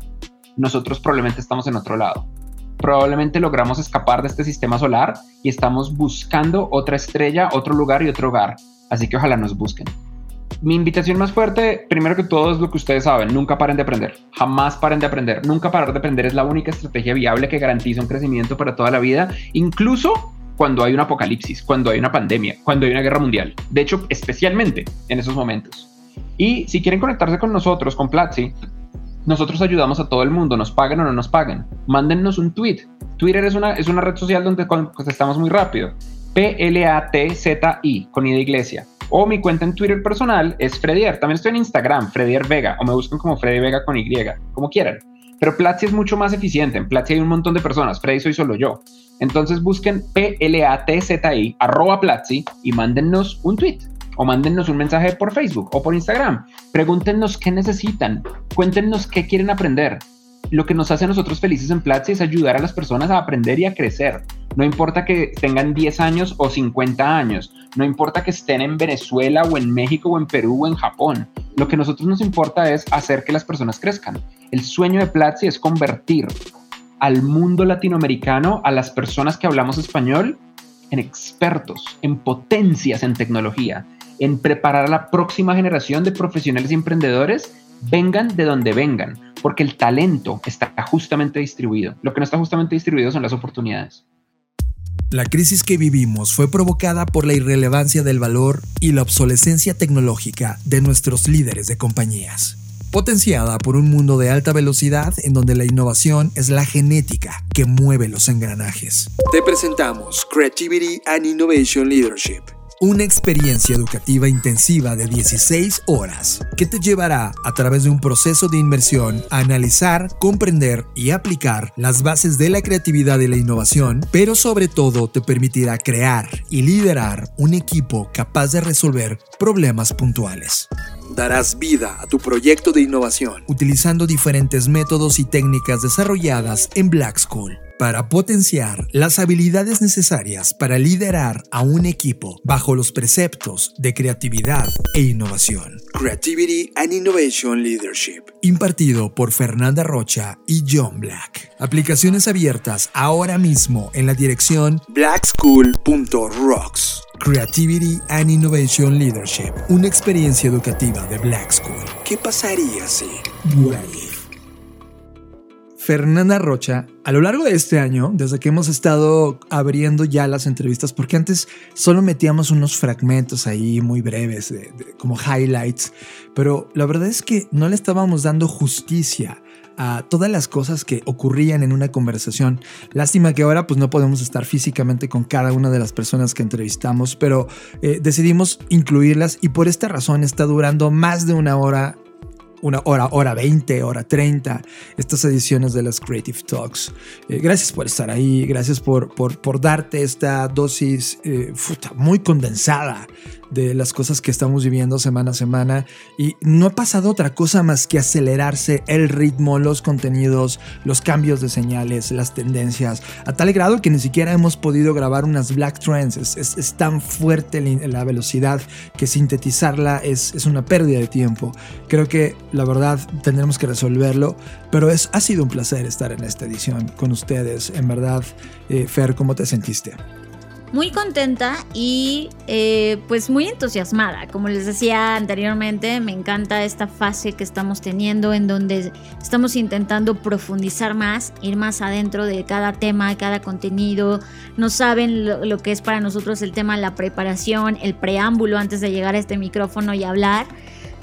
nosotros probablemente estamos en otro lado probablemente logramos escapar de este sistema solar y estamos buscando otra estrella, otro lugar y otro hogar. Así que ojalá nos busquen. Mi invitación más fuerte, primero que todo, es lo que ustedes saben, nunca paren de aprender, jamás paren de aprender, nunca parar de aprender es la única estrategia viable que garantiza un crecimiento para toda la vida, incluso cuando hay un apocalipsis, cuando hay una pandemia, cuando hay una guerra mundial. De hecho, especialmente en esos momentos. Y si quieren conectarse con nosotros, con Platzi, nosotros ayudamos a todo el mundo, nos paguen o no nos paguen. Mándennos un tweet. Twitter es una, es una red social donde contestamos muy rápido. P-L-A-T-Z-I, con I de iglesia. O mi cuenta en Twitter personal es Fredier. También estoy en Instagram, Fredier Vega. O me buscan como Freddy Vega con Y, como quieran. Pero Platzi es mucho más eficiente. En Platzi hay un montón de personas. Freddy soy solo yo. Entonces busquen P-L-A-T-Z-I, arroba Platzi y mándennos un tweet o mándennos un mensaje por Facebook o por Instagram. Pregúntenos qué necesitan, cuéntenos qué quieren aprender. Lo que nos hace a nosotros felices en Platzi es ayudar a las personas a aprender y a crecer. No importa que tengan 10 años o 50 años, no importa que estén en Venezuela o en México o en Perú o en Japón. Lo que a nosotros nos importa es hacer que las personas crezcan. El sueño de Platzi es convertir al mundo latinoamericano, a las personas que hablamos español, en expertos, en potencias en tecnología en preparar a la próxima generación de profesionales y emprendedores, vengan de donde vengan, porque el talento está justamente distribuido. Lo que no está justamente distribuido son las oportunidades. La crisis que vivimos fue provocada por la irrelevancia del valor y la obsolescencia tecnológica de nuestros líderes de compañías, potenciada por un mundo de alta velocidad en donde la innovación es la genética que mueve los engranajes. Te presentamos Creativity and Innovation Leadership una experiencia educativa intensiva de 16 horas que te llevará a través de un proceso de inmersión a analizar, comprender y aplicar las bases de la creatividad y la innovación, pero sobre todo te permitirá crear y liderar un equipo capaz de resolver problemas puntuales darás vida a tu proyecto de innovación utilizando diferentes métodos y técnicas desarrolladas en Black School para potenciar las habilidades necesarias para liderar a un equipo bajo los preceptos de creatividad e innovación. Creativity and Innovation Leadership, impartido por Fernanda Rocha y John Black. Aplicaciones abiertas ahora mismo en la dirección blackschool.rocks. Creativity and Innovation Leadership, una experiencia educativa de Black School. ¿Qué pasaría si? Fernanda Rocha, a lo largo de este año, desde que hemos estado abriendo ya las entrevistas, porque antes solo metíamos unos fragmentos ahí muy breves, como highlights, pero la verdad es que no le estábamos dando justicia a todas las cosas que ocurrían en una conversación. Lástima que ahora pues no podemos estar físicamente con cada una de las personas que entrevistamos, pero eh, decidimos incluirlas y por esta razón está durando más de una hora una hora, hora 20, hora 30, estas ediciones de las Creative Talks. Eh, gracias por estar ahí, gracias por, por, por darte esta dosis eh, muy condensada de las cosas que estamos viviendo semana a semana y no ha pasado otra cosa más que acelerarse el ritmo, los contenidos, los cambios de señales, las tendencias, a tal grado que ni siquiera hemos podido grabar unas Black Trends. Es, tan fuerte la velocidad que sintetizarla es, es una pérdida de tiempo. Creo que la verdad tendremos que resolverlo, pero es, ha sido un placer estar en esta edición con ustedes. En verdad, eh, Fer, ¿cómo te sentiste? Muy contenta y eh, pues muy entusiasmada. Como les decía anteriormente, me encanta esta fase que estamos teniendo en donde estamos intentando profundizar más, ir más adentro de cada tema, cada contenido. No saben lo, lo que es para nosotros el tema, la preparación, el preámbulo antes de llegar a este micrófono y hablar.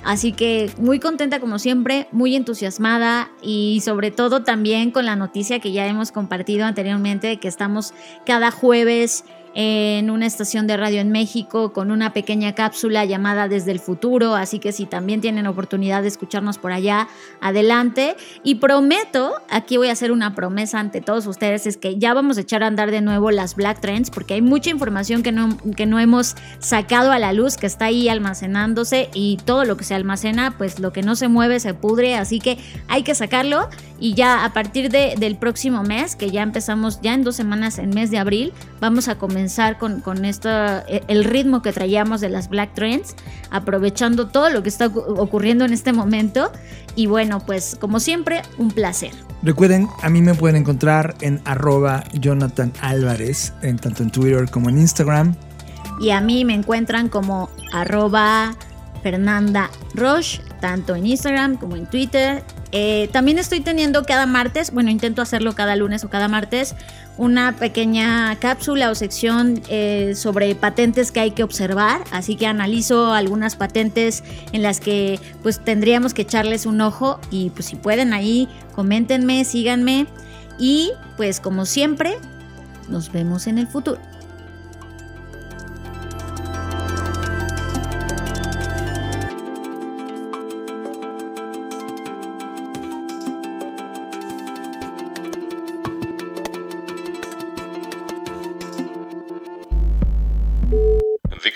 Así que muy contenta como siempre, muy entusiasmada y sobre todo también con la noticia que ya hemos compartido anteriormente de que estamos cada jueves en una estación de radio en México con una pequeña cápsula llamada Desde el Futuro, así que si también tienen oportunidad de escucharnos por allá, adelante. Y prometo, aquí voy a hacer una promesa ante todos ustedes, es que ya vamos a echar a andar de nuevo las Black Trends, porque hay mucha información que no, que no hemos sacado a la luz, que está ahí almacenándose y todo lo que se almacena, pues lo que no se mueve se pudre, así que hay que sacarlo y ya a partir de, del próximo mes, que ya empezamos ya en dos semanas, en mes de abril, vamos a comenzar con, con esto, e, el ritmo que traíamos de las Black Trends, aprovechando todo lo que está ocurriendo en este momento. Y bueno, pues como siempre, un placer. Recuerden, a mí me pueden encontrar en arroba Jonathan Álvarez, en, tanto en Twitter como en Instagram. Y a mí me encuentran como arroba Fernanda Roche, tanto en Instagram como en Twitter. Eh, también estoy teniendo cada martes, bueno, intento hacerlo cada lunes o cada martes, una pequeña cápsula o sección eh, sobre patentes que hay que observar. Así que analizo algunas patentes en las que pues tendríamos que echarles un ojo y pues si pueden ahí, coméntenme, síganme y pues como siempre, nos vemos en el futuro.